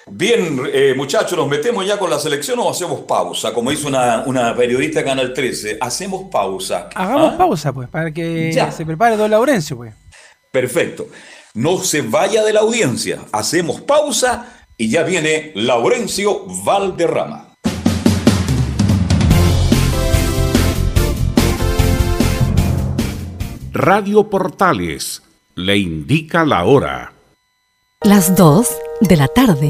Bien, eh, muchachos, ¿nos metemos ya con la selección o hacemos pausa? Como hizo una, una periodista de Canal 13, hacemos pausa. Hagamos ¿Ah? pausa, pues, para que se prepare don Laurencio, pues. Perfecto. No se vaya de la audiencia. Hacemos pausa y ya viene Laurencio Valderrama. Radio Portales le indica la hora. Las 2 de la tarde,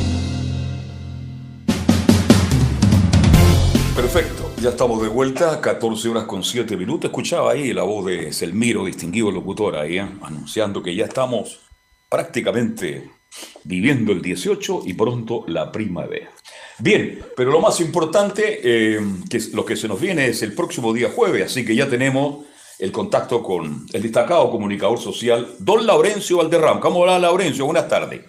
Ya estamos de vuelta, 14 horas con 7 minutos. Escuchaba ahí la voz de Selmiro, distinguido locutor ahí, ¿eh? anunciando que ya estamos prácticamente viviendo el 18 y pronto la primavera. Bien, pero lo más importante, eh, que lo que se nos viene es el próximo día jueves, así que ya tenemos el contacto con el destacado comunicador social, don Laurencio Valderrama. ¿Cómo va, Laurencio? Buenas tardes.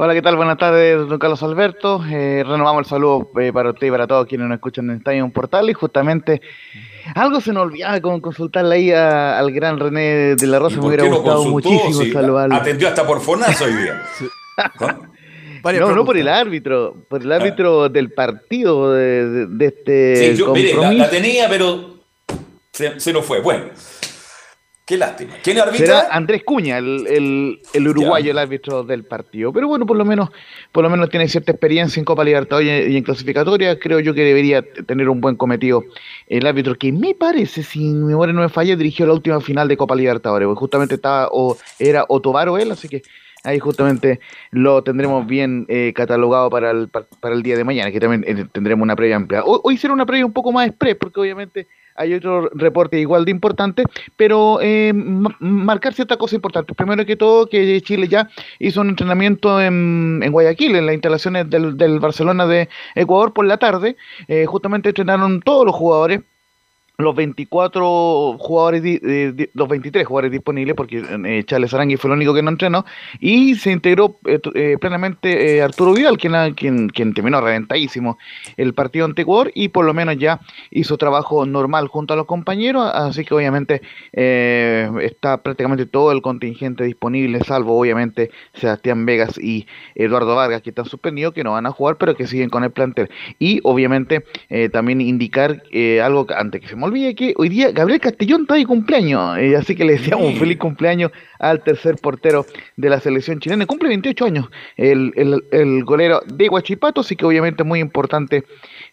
Hola, ¿qué tal? Buenas tardes, don Carlos Alberto. Eh, renovamos el saludo eh, para usted y para todos quienes nos escuchan en Estadio Portal y justamente algo se nos olvidaba con consultarle ahí al gran René de la Rosa. Me hubiera gustado muchísimo saludarlo. Atendió hasta por Fonazo hoy día. <laughs> No, no por el árbitro, por el árbitro del partido de, de, este. Sí, yo mire, la, tenía, pero se, se nos fue. Bueno, Qué lástima. ¿Quién arbitra? Será Andrés Cuña, el, uruguayo, el árbitro del partido. Pero bueno, por lo menos, por lo menos tiene cierta experiencia en Copa Libertadores y en clasificatoria. Creo yo que debería tener un buen cometido el árbitro, que me parece, si mi memoria no me falla, dirigió la última final de Copa Libertadores. Porque justamente estaba, o era Otobar o él, así que ahí justamente lo tendremos bien eh, catalogado para el, para el día de mañana, que también eh, tendremos una previa amplia. Hoy, será una previa un poco más express, porque obviamente hay otro reporte igual de importante, pero eh, marcar ciertas cosas importantes. Primero que todo, que Chile ya hizo un entrenamiento en, Guayaquil, en las instalaciones del, del, Barcelona de Ecuador por la tarde. Eh, justamente entrenaron todos los jugadores los 24 jugadores, los 23 jugadores disponibles, porque eh, Charles Arangui fue el único que no entrenó, y se integró eh, eh, plenamente Arturo Vidal, quien, quien, terminó reventadísimo el partido ante Ecuador, y por lo menos ya hizo trabajo normal junto a los compañeros, así que obviamente está prácticamente todo el contingente disponible, salvo obviamente Sebastián Vegas y Eduardo Vargas, que están suspendidos, que no van a jugar, pero que siguen con el plantel. Y obviamente también indicar algo antes que se olvide que hoy día Gabriel Castellón está de cumpleaños, eh, así que le deseamos un feliz cumpleaños al tercer portero de la selección chilena. Cumple 28 años el, el, golero de Guachipato, así que obviamente muy importante,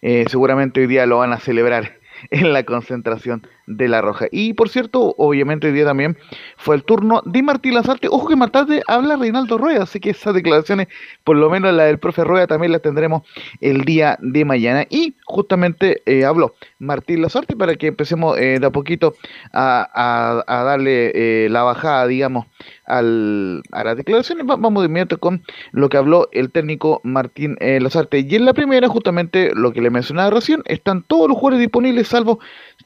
eh, seguramente hoy día lo van a celebrar <laughs> en la concentración de La Roja. Y por cierto, obviamente hoy día también fue el turno de Martín Lazarte. Ojo que más tarde habla Reinaldo Rueda, así que esas declaraciones, por lo menos la del profe Rueda, también las tendremos el día de mañana. Y justamente eh, habló Martín Lazarte para que empecemos eh, de a poquito a, darle eh, la bajada, digamos, al, a las declaraciones. vamos de inmediato con lo que habló el técnico Martín Lazarte. Y en la primera, justamente lo que le mencionaba recién, están todos los jugadores disponibles, salvo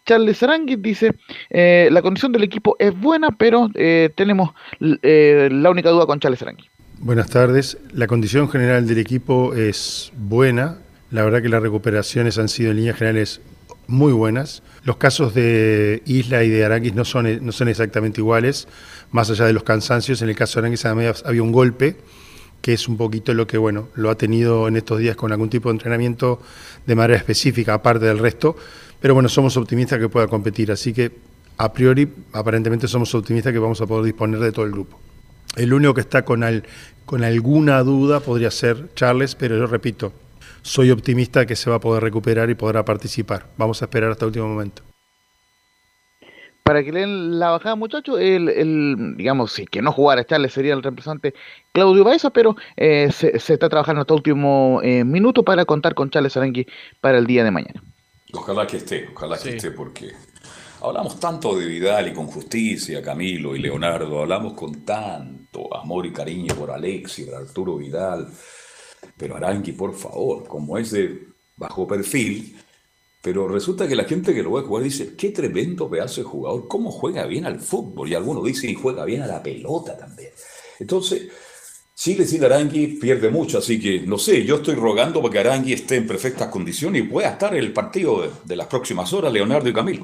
Charles Dice, eh, la condición del equipo es buena, pero eh, tenemos eh, la única duda con Charles Aranguis. Buenas tardes. La condición general del equipo es buena. La verdad que las recuperaciones han sido en líneas generales muy buenas. Los casos de Isla y de Aranguis no son, no son exactamente iguales, más allá de los cansancios. En el caso de Aranguis había un golpe, que es un poquito lo que bueno, lo ha tenido en estos días con algún tipo de entrenamiento de manera específica, aparte del resto pero bueno, somos optimistas que pueda competir, así que a priori aparentemente somos optimistas que vamos a poder disponer de todo el grupo. El único que está con, con alguna duda podría ser Charles, pero yo repito, soy optimista que se va a poder recuperar y podrá participar. Vamos a esperar hasta el último momento. Para que le den la bajada, muchachos, el, digamos, si que no jugara Charles sería el representante Claudio Baeza, pero eh, se, está trabajando hasta el último eh, minuto para contar con Charles Arangui para el día de mañana. Ojalá que esté, ojalá que esté, porque hablamos tanto de Vidal y con justicia, Camilo y Leonardo, hablamos con tanto amor y cariño por Alexi, por Arturo Vidal, pero Arangui, por favor, como es de bajo perfil, pero resulta que la gente que lo ve jugar dice, qué tremendo pedazo de jugador, cómo juega bien al fútbol, y algunos dicen, y juega bien a la pelota también. Entonces, Chile sin Arangui pierde mucho, así que no sé, yo estoy rogando para que Arangui esté en perfectas condiciones y pueda estar en el partido de, las próximas horas, Leonardo y Camilo.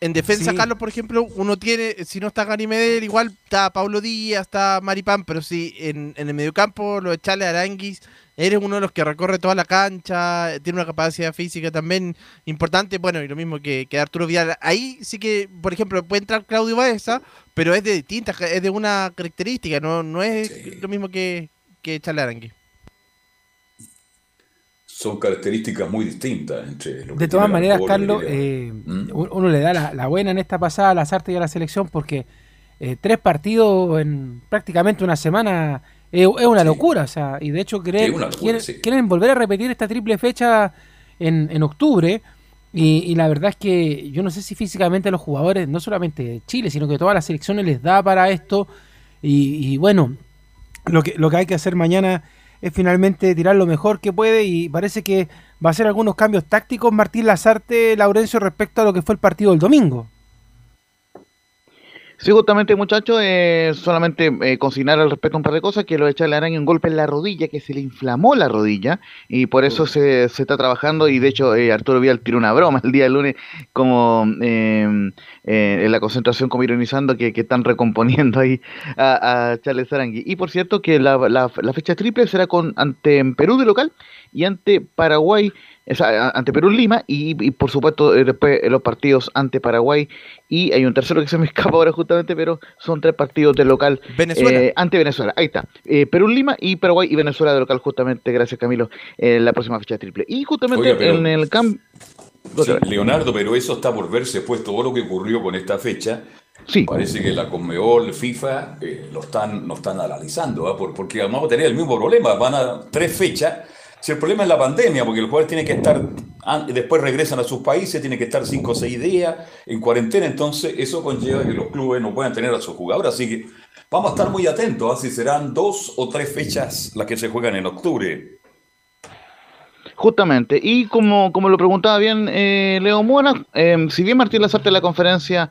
En defensa, Carlos, por ejemplo, uno tiene, si no está Gary Medel, igual está Pablo Díaz, está Maripán, pero si en, en el mediocampo lo de Chale Aranguis eres uno de los que recorre toda la cancha, tiene una capacidad física también importante, bueno, y lo mismo que, que Arturo Vidal. Ahí sí que, por ejemplo, puede entrar Claudio Baeza, pero es de distintas, es de una característica, no, no es lo mismo que, que Charle Son características muy distintas entre De todas maneras, Carlos, eh, ¿Mm? uno le da la, buena en esta pasada a las artes y a la selección porque eh, tres partidos en prácticamente una semana es, una locura, o sea, y de hecho quieren, quieren, volver a repetir esta triple fecha en, en octubre. Y, la verdad es que yo no sé si físicamente los jugadores, no solamente de Chile, sino que todas las selecciones les da para esto. Y, bueno, lo que, lo que hay que hacer mañana es finalmente tirar lo mejor que puede y parece que va a ser algunos cambios tácticos Martín Lazarte, Laurencio, respecto a lo que fue el partido del domingo. Sí, justamente, muchachos, eh, solamente eh, consignar al respecto un par de cosas, que lo de echarle araña un golpe en la rodilla, que se le inflamó la rodilla, y por eso se, se está trabajando, y de hecho eh, Arturo Vidal tiró una broma el día del lunes, como em, eh, en la concentración, como ironizando, que, que están recomponiendo ahí a, Charles Arangui. Y por cierto, que la, la, fecha triple será con ante Perú de local y ante Paraguay ante Perú Lima y, por supuesto eh, después los partidos ante Paraguay y hay un tercero que se me <laughs> escapa ahora justamente, pero son tres partidos de local Venezuela. Eh, ante Venezuela. Ahí está. Eh, Perú Lima y Paraguay y Venezuela de local justamente, gracias Camilo, en la próxima fecha triple. Y justamente en el cambio... Leonardo, pero eso está por verse, pues todo lo que ocurrió con esta fecha. Sí. Parece que la Conmebol, FIFA, lo están, no están analizando, ¿ah? porque vamos a tener el mismo problema. Van a tres fechas Si el problema es la pandemia, porque los jugadores tienen que estar, después regresan a sus países, tienen que estar 5 o 6 días en cuarentena, entonces eso conlleva que los clubes no puedan tener a sus jugadores. Así que vamos a estar muy atentos a si serán dos o tres fechas las que se juegan en octubre. Justamente, y como, como lo preguntaba bien eh, Leo Mora, eh, si bien Martín Lazarte en la conferencia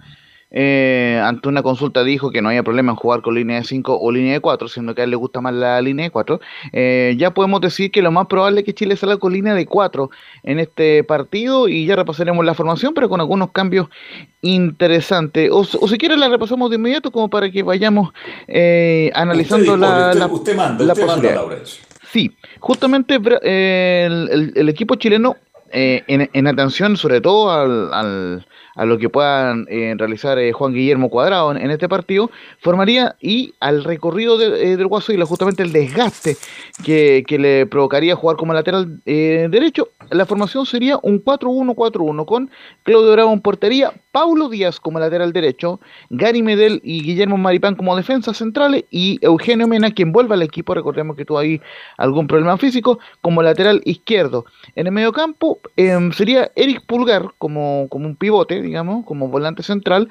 eh, ante una consulta dijo que no había problema en jugar con línea de 5 o línea de 4, siendo que a él le gusta más la línea de 4, eh, ya podemos decir que lo más probable es que Chile salga con línea de 4 en este partido y ya repasaremos la formación, pero con algunos cambios interesantes. O, si quiere la repasamos de inmediato como para que vayamos eh, analizando la, usted, manda, usted manda, Sí, justamente el, equipo chileno en, atención sobre todo al a lo que puedan eh, realizar eh, Juan Guillermo Cuadrado en, este partido, formaría y al recorrido eh, del Guaso y justamente el desgaste que, que, le provocaría jugar como lateral derecho, la formación sería un 4-1-4-1 con Claudio Bravo en portería, Paulo Díaz como lateral derecho, Gary Medel y Guillermo Maripán como defensa centrales y Eugenio Mena, quien vuelve al equipo, recordemos que tuvo ahí algún problema físico, como lateral izquierdo. En el medio campo em, sería Eric Pulgar como, como un pivote, digamos, como volante central,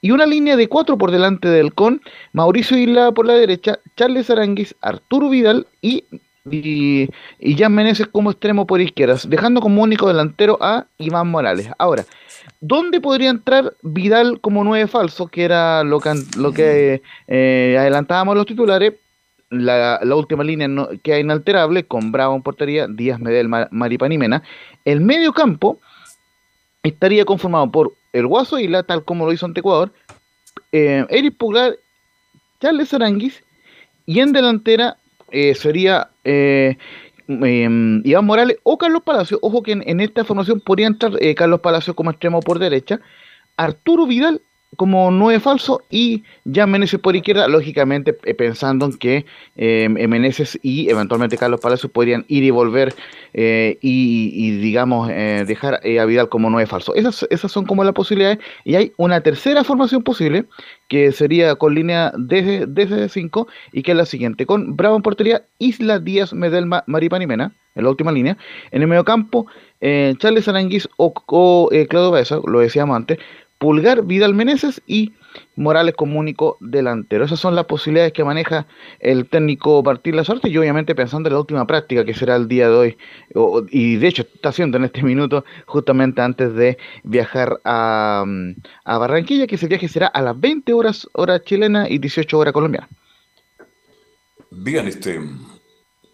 y una línea de cuatro por delante del Con, Mauricio Isla por la derecha, Charles Aranguis, Arturo Vidal y y, y Jan Meneses como extremo por izquierda, dejando como único delantero a Iván Morales. Ahora, ¿dónde podría entrar Vidal como nueve falso, que era lo que, lo que eh, adelantábamos los titulares? La, última línea no, queda inalterable, con Bravo en portería, Díaz Medel, Maripanimena. El medio campo estaría conformado por el Guaso Isla, tal como lo hizo ante Ecuador, eh, Eric Puglar, Charles Aranguis, y en delantera eh, sería eh, em, Iván Morales o Carlos Palacio. Ojo que en, esta formación podría entrar eh, Carlos Palacio como extremo por derecha, Arturo Vidal como nueve falso y ya Meneses por izquierda, lógicamente eh, pensando en que eh, y eventualmente Carlos Palacios podrían ir y volver eh, y, digamos dejar a Vidal como nueve falso. Esas, esas son como las posibilidades y hay una tercera formación posible que sería con línea desde, desde 5 y que es la siguiente, con Bravo en portería, Isla Díaz, Medel, Maripanimena en la última línea, en el medio campo Charles Aranguiz o, o Claudio Baeza, lo decíamos antes, Pulgar, Vidal Meneses y Morales como único delantero. Esas son las posibilidades que maneja el técnico Martín Lazarte y obviamente pensando en la última práctica que será el día de hoy y de hecho está haciendo en este minuto justamente antes de viajar a, a Barranquilla que ese viaje será a las 20 horas hora chilena y 18 horas colombiana. Bien, este,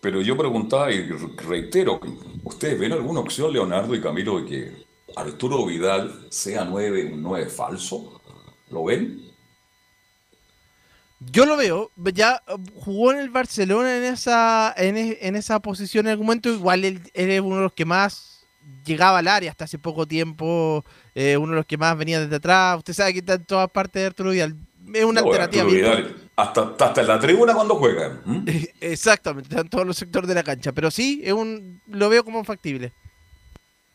pero yo preguntaba y reitero, ¿ustedes ven alguna opción, Leonardo y Camilo, de que Arturo Vidal sea 9, un 9 falso? ¿Lo ven? Yo lo veo, ya jugó en el Barcelona en esa, en, e, esa posición en algún momento, igual él, es uno de los que más llegaba al área hasta hace poco tiempo, eh, uno de los que más venía desde atrás, usted sabe que está en todas partes de Arturo Vidal, es una alternativa. Vidal, hasta, hasta en la tribuna cuando juega. <laughs> Exactamente, está en todos los sectores de la cancha, pero sí, es un, lo veo como factible.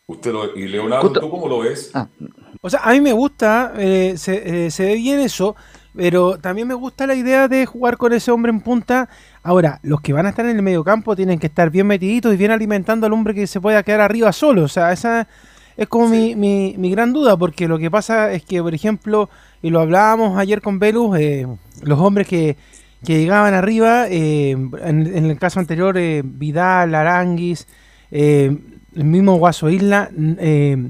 Usted y Leonardo, ¿tú cómo lo ves? Ah. O sea, a mí me gusta, eh, se, eh, se, ve bien eso, pero también me gusta la idea de jugar con ese hombre en punta. Ahora, los que van a estar en el medio campo tienen que estar bien metiditos y bien alimentando al hombre que se pueda quedar arriba solo. O sea, esa es como mi, mi, gran duda, porque lo que pasa es que, por ejemplo, y lo hablábamos ayer con Velus, eh, los hombres que, que llegaban arriba, en, en, el caso anterior, Vidal, Aranguis, eh, el mismo Guaso Isla, eh,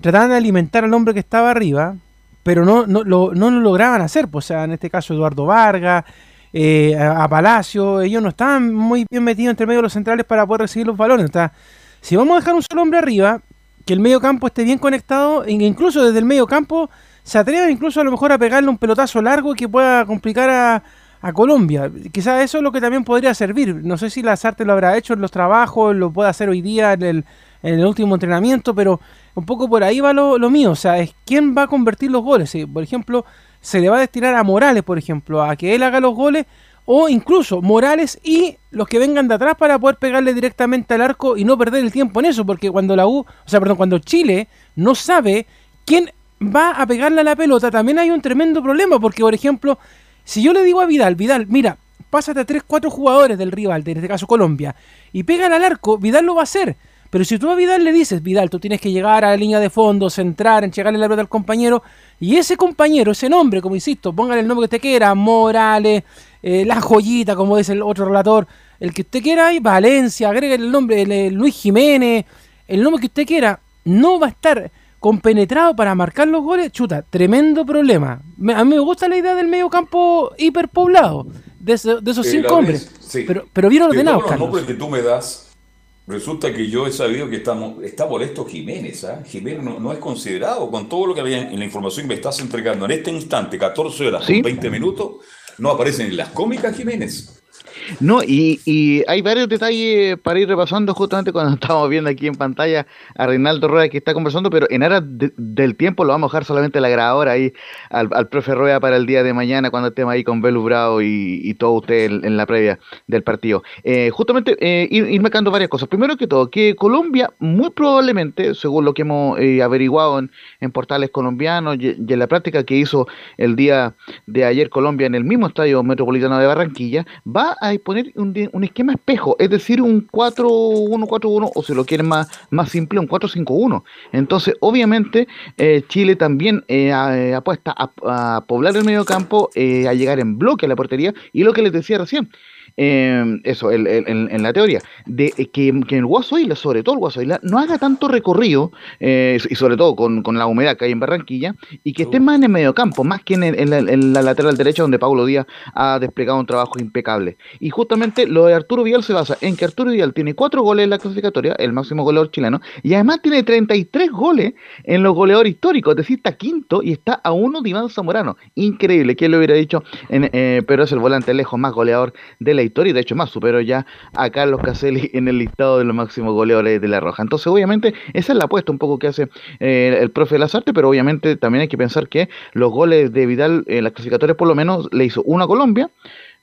trataban de alimentar al hombre que estaba arriba, pero no, no, lo, no lo lograban hacer. Pues, o sea, en este caso Eduardo Vargas, eh, a, Palacio, ellos no estaban muy bien metidos entre medio de los centrales para poder recibir los balones. O si vamos a dejar un solo hombre arriba, que el medio campo esté bien conectado, e incluso desde el medio campo se atreva incluso a lo mejor a pegarle un pelotazo largo que pueda complicar a, a Colombia. Quizás eso es lo que también podría servir. No sé si la Sarte lo habrá hecho en los trabajos, lo puede hacer hoy día en el, en el último entrenamiento, pero un poco por ahí va lo, mío, o sea, es quién va a convertir los goles. Por ejemplo, se le va a destinar a Morales, por ejemplo, a que él haga los goles, o incluso Morales y los que vengan de atrás para poder pegarle directamente al arco y no perder el tiempo en eso, porque cuando la U, o sea, perdón, cuando Chile no sabe quién va a pegarle a la pelota, también hay un tremendo problema, porque por ejemplo, si yo le digo a Vidal, Vidal, mira, pásate a 3, 4 jugadores del rival, en este caso Colombia, y pega al arco, Vidal lo va a hacer. Pero si tú a Vidal le dices, Vidal, tú tienes que llegar a la línea de fondo, centrar, enchegarle la pelota al compañero, y ese compañero, ese nombre, como insisto, póngale el nombre que usted quiera, Morales, eh, La Joyita, como dice el otro relator, el que usted quiera, ahí, Valencia, agregue el nombre de Luis Jiménez, el nombre que usted quiera, no va a estar compenetrado para marcar los goles, chuta, tremendo problema. a mí me gusta la idea del medio campo hiperpoblado, de, esos cinco hombres, pero, pero bien ordenado. Que tú me das, resulta que yo he sabido que estamos, está molesto Jiménez. ¿ah? Jiménez no, es considerado con todo lo que había en la información que me estás entregando en este instante, 14 horas, 20 minutos, no aparecen en las cómicas Jiménez. No, y, hay varios detalles para ir repasando justamente cuando <laughs> estamos viendo aquí en pantalla a Reinaldo Rueda que está conversando, pero en aras del tiempo lo vamos a dejar solamente la grabadora ahí al, profe Rueda para el día de mañana cuando estemos ahí con Belu Bravo y, todo usted en, la previa del partido. Eh, justamente eh, ir, marcando varias cosas. Primero que todo, que Colombia muy probablemente, según lo que hemos eh, averiguado en, portales colombianos y, en la práctica que hizo el día de ayer Colombia en el mismo estadio metropolitano de Barranquilla, va a poner un, esquema espejo, es decir, un 4-1-4-1 o si lo quieren más, más simple, un 4-5-1. Entonces, obviamente, eh, Chile también eh, eh, apuesta a, poblar el medio campo, a llegar en bloque a la portería y lo que les decía recién, Em, eso, en la teoría, de que, que el Guaso Isla, sobre todo el Guaso Isla, no haga tanto recorrido, eh, y sobre todo con, con, la humedad que hay en Barranquilla, y que esté más en el medio campo, más que en, la, lateral derecha, donde Pablo Díaz ha desplegado un trabajo impecable. Y justamente lo de Arturo Vidal se basa en que Arturo Vidal tiene cuatro goles en la clasificatoria, el máximo goleador chileno, y además tiene 33 goles en los goleadores históricos, es decir, está quinto y está a uno de Iván Zamorano. Increíble, ¿quién lo hubiera dicho? Eh, pero es el volante lejos más goleador de la historia y de hecho más superó ya a Carlos Caselli <laughs> en el listado de los máximos goleadores de la Roja. Entonces, obviamente, esa es la apuesta un poco que hace eh, el profe Lazarte, pero obviamente también hay que pensar que los goles de Vidal en las clasificatorias por lo menos le hizo uno a Colombia,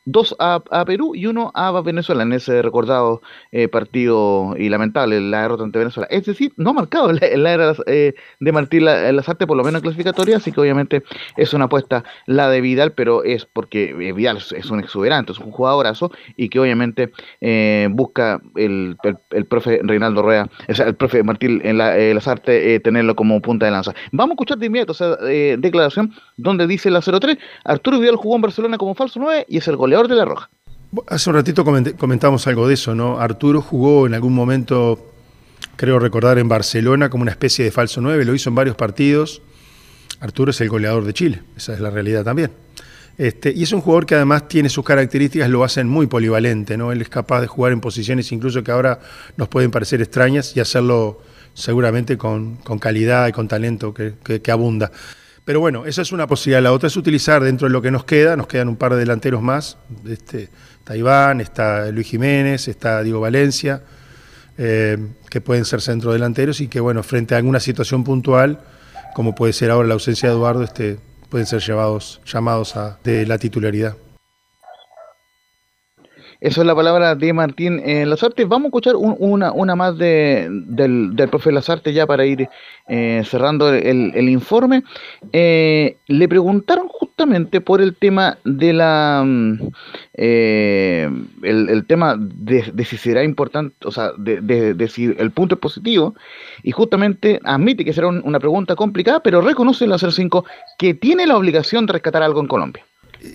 dos a, Perú y uno a Venezuela en ese recordado eh, partido y lamentable, la derrota ante Venezuela. Es decir, no ha marcado la, era eh, de Martín Lazarte, por lo menos en clasificatoria, así que obviamente es una apuesta la de Vidal, pero es porque eh, Vidal es un exuberante, es un jugadorazo y que obviamente busca el, el, profe Reinaldo Rueda, o sea, el profe Martín la, Lazarte tenerlo como punta de lanza. Vamos a escuchar de inmediato esa declaración donde dice la 03, Arturo Vidal jugó en Barcelona como falso 9 y es el goleador de la Roja. Hace un ratito comentamos algo de eso, ¿no? Arturo jugó en algún momento, creo recordar, en Barcelona como una especie de falso 9, lo hizo en varios partidos. Arturo es el goleador de Chile, esa es la realidad también. Este, y es un jugador que además tiene sus características, lo hacen muy polivalente, ¿no? Él es capaz de jugar en posiciones incluso que ahora nos pueden parecer extrañas y hacerlo seguramente con, calidad y con talento que abunda. Pero bueno, esa es una posibilidad. La otra es utilizar dentro de lo que nos queda, nos quedan un par de delanteros más. Este, está Iván, está Luis Jiménez, está Diego Valencia, eh, que pueden ser centrodelanteros y que, bueno, frente a alguna situación puntual, como puede ser ahora la ausencia de Eduardo, este, pueden ser llevados, llamados a de la titularidad. Eso es la palabra de Martín eh, Lazarte. Vamos a escuchar una, una más de, del, del profe Lazarte ya para ir eh, cerrando el, informe. Eh, le preguntaron justamente por el tema de la mm, eh, el, tema de, si será importante, o sea, de, si el punto es positivo, y justamente admite que será una pregunta complicada, pero reconoce el 05 que tiene la obligación de rescatar algo en Colombia.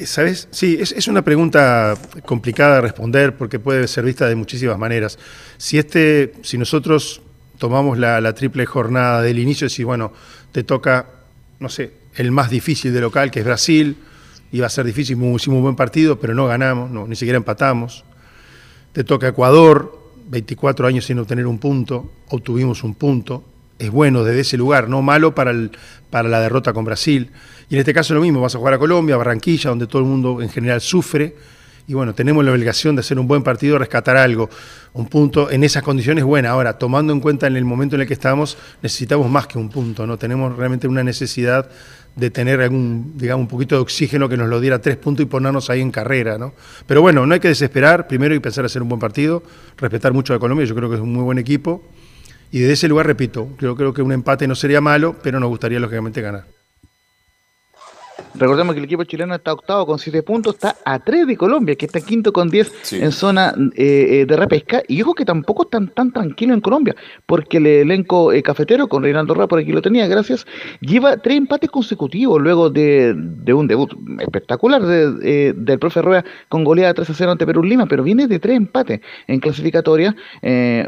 ¿Sabes? Sí, es, una pregunta complicada de responder porque puede ser vista de muchísimas maneras. Si, este, si nosotros tomamos la, triple jornada del inicio y si, bueno, te toca, no sé, el más difícil de local, que es Brasil, iba a ser difícil, hicimos un buen partido, pero no ganamos, no, ni siquiera empatamos. Te toca Ecuador, 24 años sin obtener un punto, obtuvimos un punto. Es bueno desde ese lugar, no malo para, el, para la derrota con Brasil. Y en este caso lo mismo, vas a jugar a Colombia, a Barranquilla, donde todo el mundo en general sufre. Y bueno, tenemos la obligación de hacer un buen partido, rescatar algo. Un punto en esas condiciones buena. Ahora, tomando en cuenta en el momento en el que estamos, necesitamos más que un punto, ¿no? Tenemos realmente una necesidad de tener algún, digamos, un poquito de oxígeno que nos lo diera tres puntos y ponernos ahí en carrera, ¿no? Pero bueno, no hay que desesperar, primero hay que pensar hacer un buen partido, respetar mucho a Colombia, yo creo que es un muy buen equipo. Y desde ese lugar, repito, creo, creo que un empate no sería malo, pero nos gustaría lógicamente ganar. Recordemos que el equipo chileno está octavo con 7 puntos, está a 3 de Colombia, que está quinto con 10 Sí. en zona eh, eh, de repesca. Y ojo que tampoco están tan tranquilos en Colombia, porque el elenco eh, cafetero, con Reinaldo Ra, por aquí lo tenía, gracias, lleva tres empates consecutivos luego de, de un debut espectacular de- eh, del profe Rueda con goleada 3 a 0 ante Perú Lima, pero viene de tres empates en clasificatoria.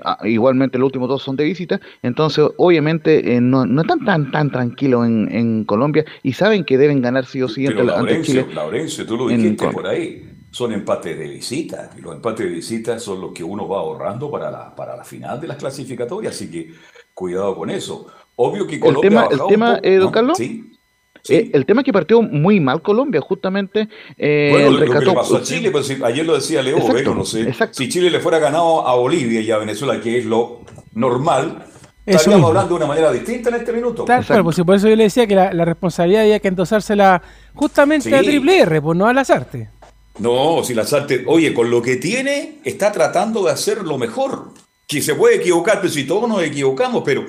ah, igualmente los últimos dos son de visita, entonces obviamente no, no están tan, tan tranquilos en, en Colombia y saben que deben ganar sí o sí Pero ante Laurencio, Chile. Laurencio, tú lo dijiste por ahí, son empates de visita. Y los empates de visita son los que uno va ahorrando para la, para la final de las clasificatorias, así que cuidado con eso. Obvio que El Colombia tema, el tema un poco, eh, don ¿no? Carlos, Sí. eh, el tema es que partió muy mal Colombia, justamente eh, Bueno, lo que le pasó a Chile, pues, si- ayer lo decía Leo, Exacto, bueno, no sé, si Chile le fuera ganado a Bolivia y a Venezuela, que es lo normal, estaríamos mismo. hablando de una manera distinta en este minuto. Tal cual, pues, y por eso yo le decía que la, la responsabilidad había que endosársela justamente a Sí. Triple R, pues no a las artes. No, si Lazarte, oye, con lo que tiene, está tratando de hacer lo mejor. Que se puede equivocar, pero si todos nos equivocamos, pero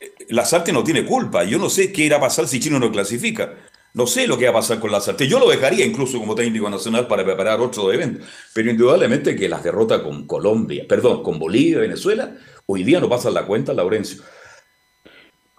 eh, Lazarte no tiene culpa. Yo no sé qué irá a pasar si Chile no clasifica. No sé lo que va a pasar con Lazarte. Yo lo dejaría incluso como técnico nacional para preparar otro evento. Pero indudablemente que las derrotas con Colombia, perdón, con Bolivia Venezuela, hoy día no pasan la cuenta, Laurencio.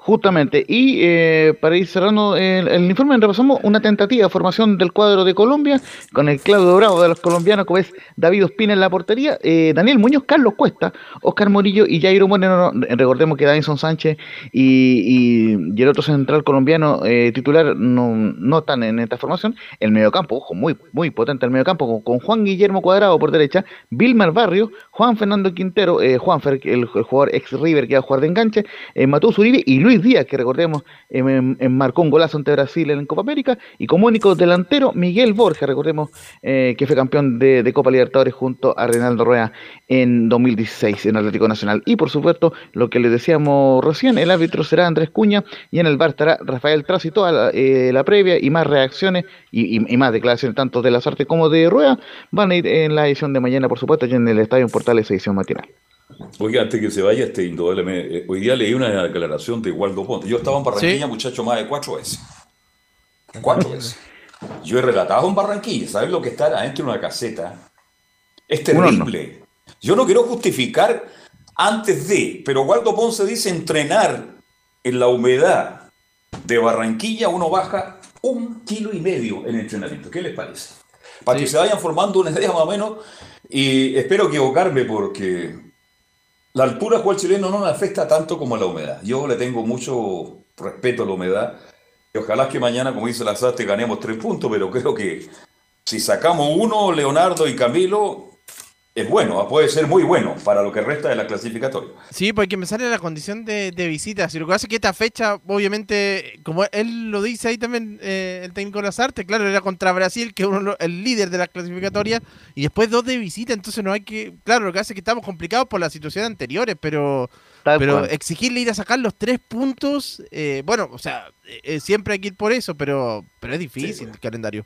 Justamente, y eh, para ir cerrando el, informe, repasamos una tentativa de formación del cuadro de Colombia con el Claudio Bravo de los colombianos, como es David Ospina en la portería, eh, Daniel Muñoz, Carlos Cuesta, Oscar Morillo y Jairo Moreno. No, recordemos que Davinson Sánchez y, y- el otro central colombiano eh, titular no, no están en esta formación. El mediocampo, ojo, muy, muy potente el mediocampo, con, con Juan Guillermo Cuadrado por derecha, Vilmar Barrio, Juan Fernando Quintero, eh, Juanfer, el, el jugador ex River que va a jugar de enganche, eh, Matheus Uribe y Luis Díaz, que recordemos em- em- marcó un golazo ante Brasil en Copa América, y como único delantero, Miguel Borja, recordemos eh, que fue campeón de, Copa Libertadores junto a Reinaldo Rueda en 2016 en Atlético Nacional. Y por supuesto, lo que les decíamos recién, el árbitro será Andrés Cuña y en el bar estará Rafael Tras y toda la, eh, la previa y más reacciones y más declaraciones tanto de las artes como de Rueda van a ir en la edición de mañana, por supuesto, y en el Estadio Portales edición matinal. Oiga, antes que se vaya, este indudablemente, eh, hoy día leí una declaración de Waldo Ponte. Yo estaba en Barranquilla, muchacho, más de cuatro veces. Cuatro veces. Yo he relatado en Barranquilla, ¿sabes lo que está adentro de una caseta? Es terrible. Yo no quiero justificar antes de, pero Waldo Ponce dice entrenar en la humedad de Barranquilla, uno baja un kilo y medio en entrenamiento. ¿Qué les parece? Para que se vayan formando una idea más o menos, y espero equivocarme porque la altura cual chileno no me afecta tanto como la humedad. Yo le tengo mucho respeto a la humedad. Y ojalá que mañana, como dice la SAT, ganemos tres puntos, pero creo que si sacamos uno, Leonardo y Camilo, es bueno, puede ser muy bueno para lo que resta de la clasificatoria. Sí, porque me sale la condición de, de visita. Si lo que hace es que esta fecha, obviamente, como él lo dice ahí también, eh, el técnico de las artes, claro, era contra Brasil, que es uno, el líder de la clasificatoria, y después dos de visita, entonces no hay que. Claro, lo que hace es que estamos complicados por las situaciones anteriores, pero. Tal pero cual. exigirle ir a sacar los tres puntos, eh, bueno, o sea, eh, eh, siempre hay que ir por eso, pero, pero es difícil el calendario.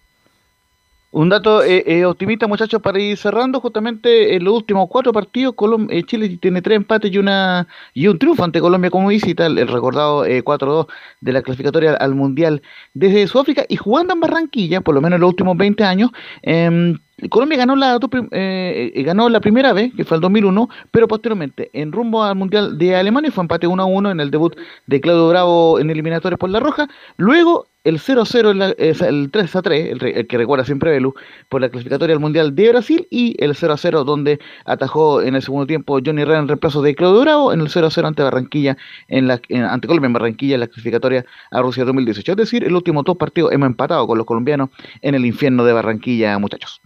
Un dato eh, eh, optimista, muchachos, para ir cerrando, justamente en los últimos cuatro partidos, eh, Chile tiene tres empates y una y un triunfo ante Colombia como visita, el, el recordado eh, 4-2 de la clasificatoria al Mundial desde Sudáfrica y jugando en Barranquilla, por lo menos en los últimos 20 años, em, Colombia ganó la, eh, eh, ganó la primera vez, que fue el 2001, pero posteriormente, en rumbo al Mundial de Alemania, fue empate 1-1 en el debut de Claudio Bravo en eliminatorios por La Roja. Luego, el 0-0, en la- eh, el 3-3, el, re- el que recuerda siempre Belu, por la clasificatoria al Mundial de Brasil, y el 0-0, donde atajó en el segundo tiempo Johnny Herrera en reemplazo de Claudio Bravo, en el 0-0 ante Barranquilla, en la, ante Colombia en Barranquilla, en la clasificatoria a Rusia 2018. Es decir, el último dos partidos hemos empatado con los colombianos en el infierno de Barranquilla, muchachos.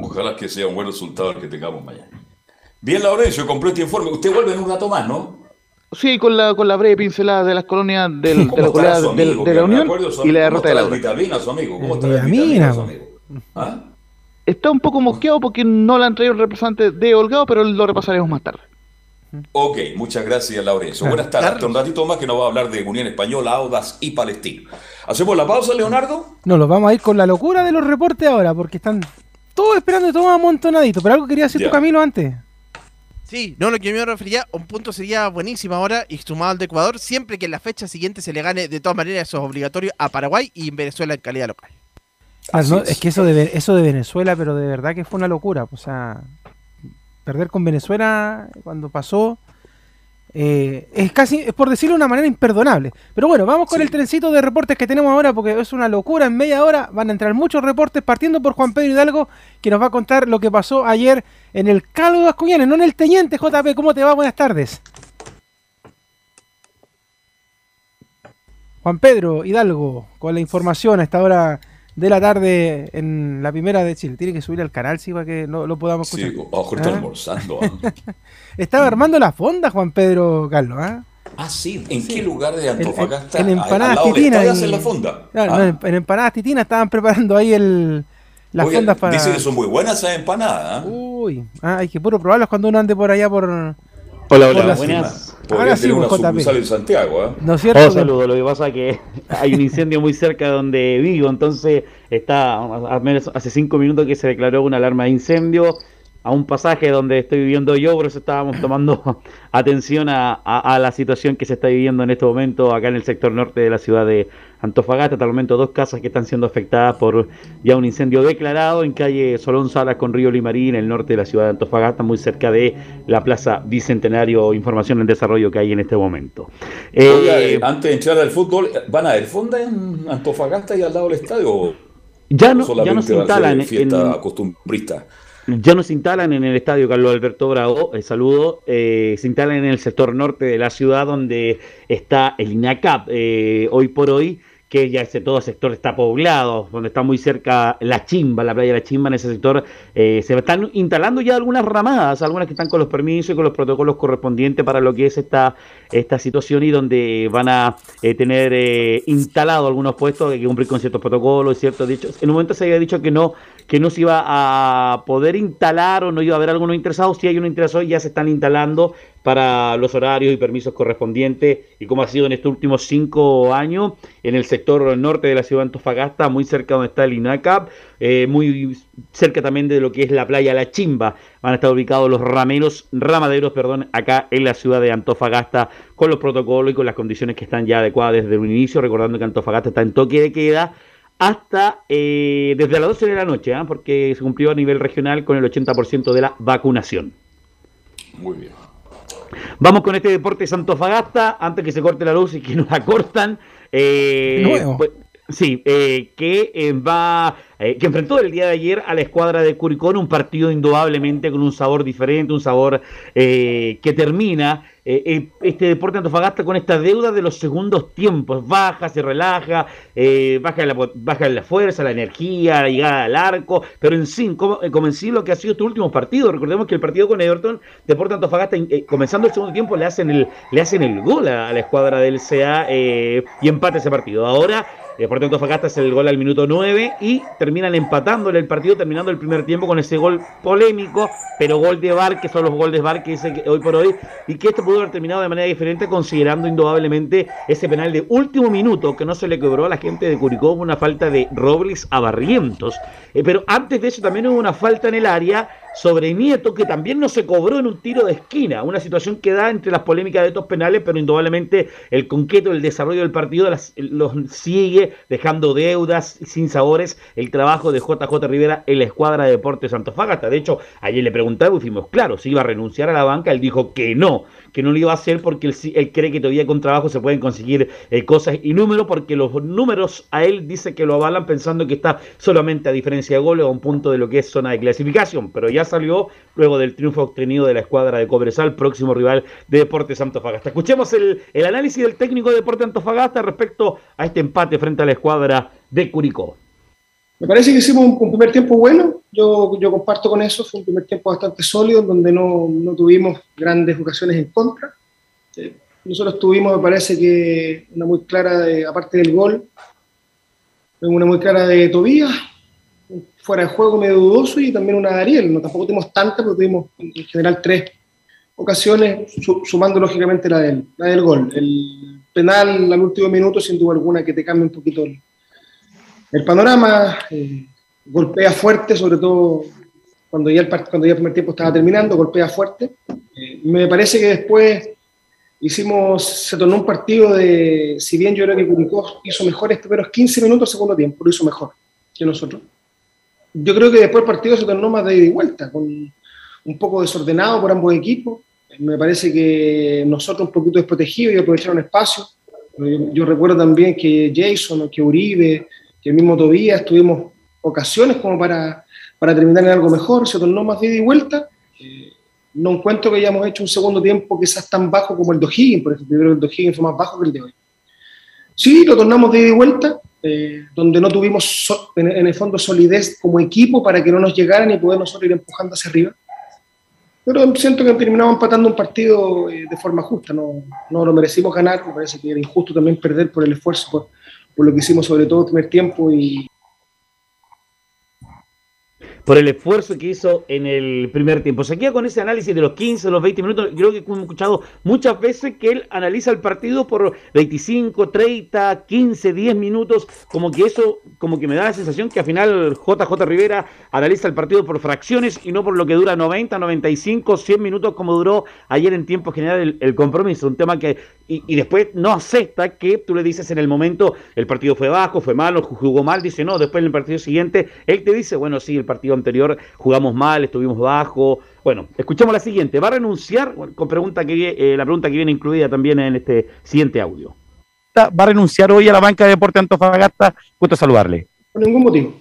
Ojalá que sea un buen resultado el que tengamos mañana. Bien, Laurencio, compró este informe. Usted vuelve en un rato más, ¿no? Sí, con la, con la breve pincelada de las colonias del, de ¿Cómo la, amigo? de la Unión acuerdo su y la derrota de la ¿Cómo U. está las vitaminas, su amigo? ¿Cómo está las Vitamina, su amigo? ¿Ah? Está un poco mosqueado porque no le han traído el representante de Holgado, pero lo repasaremos más tarde. Ok, muchas gracias, Laurencio. Buenas tardes. Hasta un ratito más que nos va a hablar de Unión Española, Audas y Palestino. ¿Hacemos la pausa, Leonardo? No, nos vamos a ir con la locura de los reportes ahora, porque están todos esperando y todos amontonaditos. Pero algo quería decir Ya. tu Camilo antes. Sí, no, lo que yo me refería, un punto sería buenísimo ahora y sumado al de Ecuador, siempre que en la fecha siguiente se le gane, de todas maneras, eso es obligatorio a Paraguay y en Venezuela en calidad local. Ah, no, es que eso de, eso de Venezuela, pero de verdad que fue una locura. O sea, perder con Venezuela cuando pasó eh, es casi, es por decirlo de una manera imperdonable. Pero bueno, vamos con el trencito de reportes que tenemos ahora porque es una locura. En media hora van a entrar muchos reportes, partiendo por Juan Pedro Hidalgo, que nos va a contar lo que pasó ayer en el Calvo de Ascuñanes, no en el Teniente JP. ¿Cómo te va? Buenas tardes. Juan Pedro Hidalgo, con la información a esta hora de la tarde en la primera de Chile. Tiene que subir al canal, sí, para que no lo podamos escuchar. Sí, ojo, está ¿Ah? almorzando. ¿ah? <laughs> Estaba armando la fonda, Juan Pedro Carlos, ¿ah? Ah, sí, ¿en qué lugar de Antofagasta? En, en Empanadas Titinas. En la fonda? ¿Ah? en, Empanadas Titinas estaban preparando ahí el, las fondas para. Dice que son muy buenas esas empanadas. Uy, ah, hay que puro probarlas cuando uno ande por allá por, Hola, hola, buenas. Podría tener una sucursal en Santiago, ¿eh? ¿No es cierto? Oh, saludo. Lo que pasa es que <laughs> hay un incendio muy cerca de donde vivo, entonces está, al menos hace cinco minutos que se declaró una alarma de incendio a un pasaje donde estoy viviendo yo, por eso estábamos tomando <laughs> atención a, la situación que se está viviendo en este momento acá en el sector norte de la ciudad de Antofagasta. Hasta el momento dos casas que están siendo afectadas por ya un incendio declarado en calle Solón Salas con Río Limarí, en el norte de la ciudad de Antofagasta, muy cerca de la Plaza Bicentenario, información en desarrollo que hay en este momento. Eh, antes de entrar al fútbol, ¿van a haber fonda en Antofagasta y al lado del estadio? Ya no, ya no se instalan fiesta costumbrista ya no se instalan en el estadio Carlos Alberto Bravo, el saludo, eh, se instalan en el sector norte de la ciudad donde está el INACAP. Eh, hoy por hoy que ya ese todo sector está poblado, donde está muy cerca la Chimba, la playa de la Chimba, en ese sector eh, se están instalando ya algunas ramadas, algunas que están con los permisos y con los protocolos correspondientes para lo que es esta, esta situación y donde van a eh, tener eh, instalado algunos puestos que cumplir con ciertos protocolos, ciertos dichos. En un momento se había dicho que no, que no se iba a poder instalar o no iba a haber algunos interesados, si hay uno interesado ya se están instalando para los horarios y permisos correspondientes y como ha sido en estos últimos cinco años en el sector norte de la ciudad de Antofagasta, muy cerca donde está el INACAP, eh, muy cerca también de lo que es la playa La Chimba. Van a estar ubicados los rameros, ramaderos, perdón, acá en la ciudad de Antofagasta con los protocolos y con las condiciones que están ya adecuadas desde un inicio, recordando que Antofagasta está en toque de queda hasta eh, desde las 12 de la noche, ¿ah? porque se cumplió a nivel regional con el 80% de la vacunación. Muy bien. Vamos con este deporte Santofagasta, antes que se corte la luz y que nos la cortan. Eh, pues, sí, eh, que eh, va eh, que enfrentó el día de ayer a la escuadra de Curicón, un partido indudablemente con un sabor diferente, un sabor eh, que termina este deporte Antofagasta con esta deuda de los segundos tiempos, baja, se relaja, baja, la, baja la fuerza, la energía, la llegada al arco, pero en sí, como, en sí lo que ha sido este último partido, recordemos que el partido con Everton, Deporte Antofagasta, comenzando el segundo tiempo, le hacen el, le hacen el gol a, la escuadra del CA y empate ese partido. Ahora Deportes Antofagasta es el gol al minuto 9 y terminan empatándole el partido, terminando el primer tiempo con ese gol polémico, pero gol de VAR, que son los goles de VAR que dice hoy por hoy, y que este pudo haber terminado de manera diferente, considerando indudablemente ese penal de último minuto que no se le cobró a la gente de Curicó, una falta de Robles a Barrientos. Eh, pero antes de eso también hubo una falta en el área sobre Nieto, que también no se cobró en un tiro de esquina, una situación que da entre las polémicas de estos penales, pero indudablemente el concreto, el desarrollo del partido los sigue dejando deudas sin sabores el trabajo de JJ Rivera en la escuadra de Deportes Santofagasta. De hecho, ayer le preguntaba y fuimos claros, si iba a renunciar a la banca, él dijo que no, que no lo iba a hacer porque él, cree que todavía con trabajo se pueden conseguir eh, cosas y números, porque los números a él dice que lo avalan pensando que está solamente a diferencia de goles a un punto de lo que es zona de clasificación, pero ya salió luego del triunfo obtenido de la escuadra de Cobresal, próximo rival de Deportes Antofagasta. Escuchemos el, el análisis del técnico de Deportes Antofagasta respecto a este empate frente a la escuadra de Curicó. Me parece que hicimos un, primer tiempo bueno, yo, yo, comparto con eso, fue un primer tiempo bastante sólido, donde no, no tuvimos grandes ocasiones en contra. Eh, nosotros tuvimos, me parece que una muy clara, de, aparte del gol, una muy clara de Tobías, fuera de juego medio dudoso, y también una de Ariel. No, tampoco tuvimos tantas, pero tuvimos en general tres ocasiones, sumando lógicamente la del, la del gol. El penal al último minuto, sin duda alguna, que te cambia un poquito el, el panorama eh, golpea fuerte, sobre todo cuando ya, el, cuando ya el primer tiempo estaba terminando, golpea fuerte. Eh, me parece que después hicimos, se tornó un partido de, si bien yo creo que Curicó hizo mejor este, pero 15 minutos segundo tiempo, lo hizo mejor. que nosotros. Yo creo que después el partido se tornó más de ida y vuelta, con un poco desordenado por ambos equipos. Me parece que nosotros un poquito desprotegidos y aprovecharon espacio. Yo, yo recuerdo también que Jason, que Uribe, que el mismo Tobías tuvimos ocasiones como para, para terminar en algo mejor, se tornó más de ida y vuelta. No encuentro que hayamos hecho un segundo tiempo quizás tan bajo como el de O'Higgins, por ejemplo, el de O'Higgins fue más bajo que el de hoy. Sí, lo tornamos de ida y vuelta, eh, donde no tuvimos so- en, en el fondo solidez como equipo para que no nos llegaran y poder nosotros ir empujando hacia arriba. Pero siento que terminamos empatando un partido eh, de forma justa, no, no lo merecimos ganar, me parece que era injusto también perder por el esfuerzo, por, por lo que hicimos sobre todo el primer tiempo y, por el esfuerzo que hizo en el primer tiempo. Se queda con ese análisis de los 15, los 20 minutos. Creo que hemos escuchado muchas veces que él analiza el partido por 25, 30, 15, 10 minutos. Como que eso, como que me da la sensación que al final JJ Rivera analiza el partido por fracciones y no por lo que dura 90, 95, 100 minutos como duró ayer en tiempo general el, compromiso. Un tema que, y, y después no acepta que tú le dices en el momento el partido fue bajo, fue malo, jugó mal. Dice no, después en el partido siguiente él te dice, bueno, sí, el partido anterior jugamos mal, estuvimos bajo. Bueno, escuchamos la siguiente. ¿Va a renunciar? Bueno, con pregunta que eh, la pregunta que viene incluida también en este siguiente audio. ¿Va a renunciar hoy a la banca de Deporte Antofagasta? Gusto saludarle. por ningún motivo.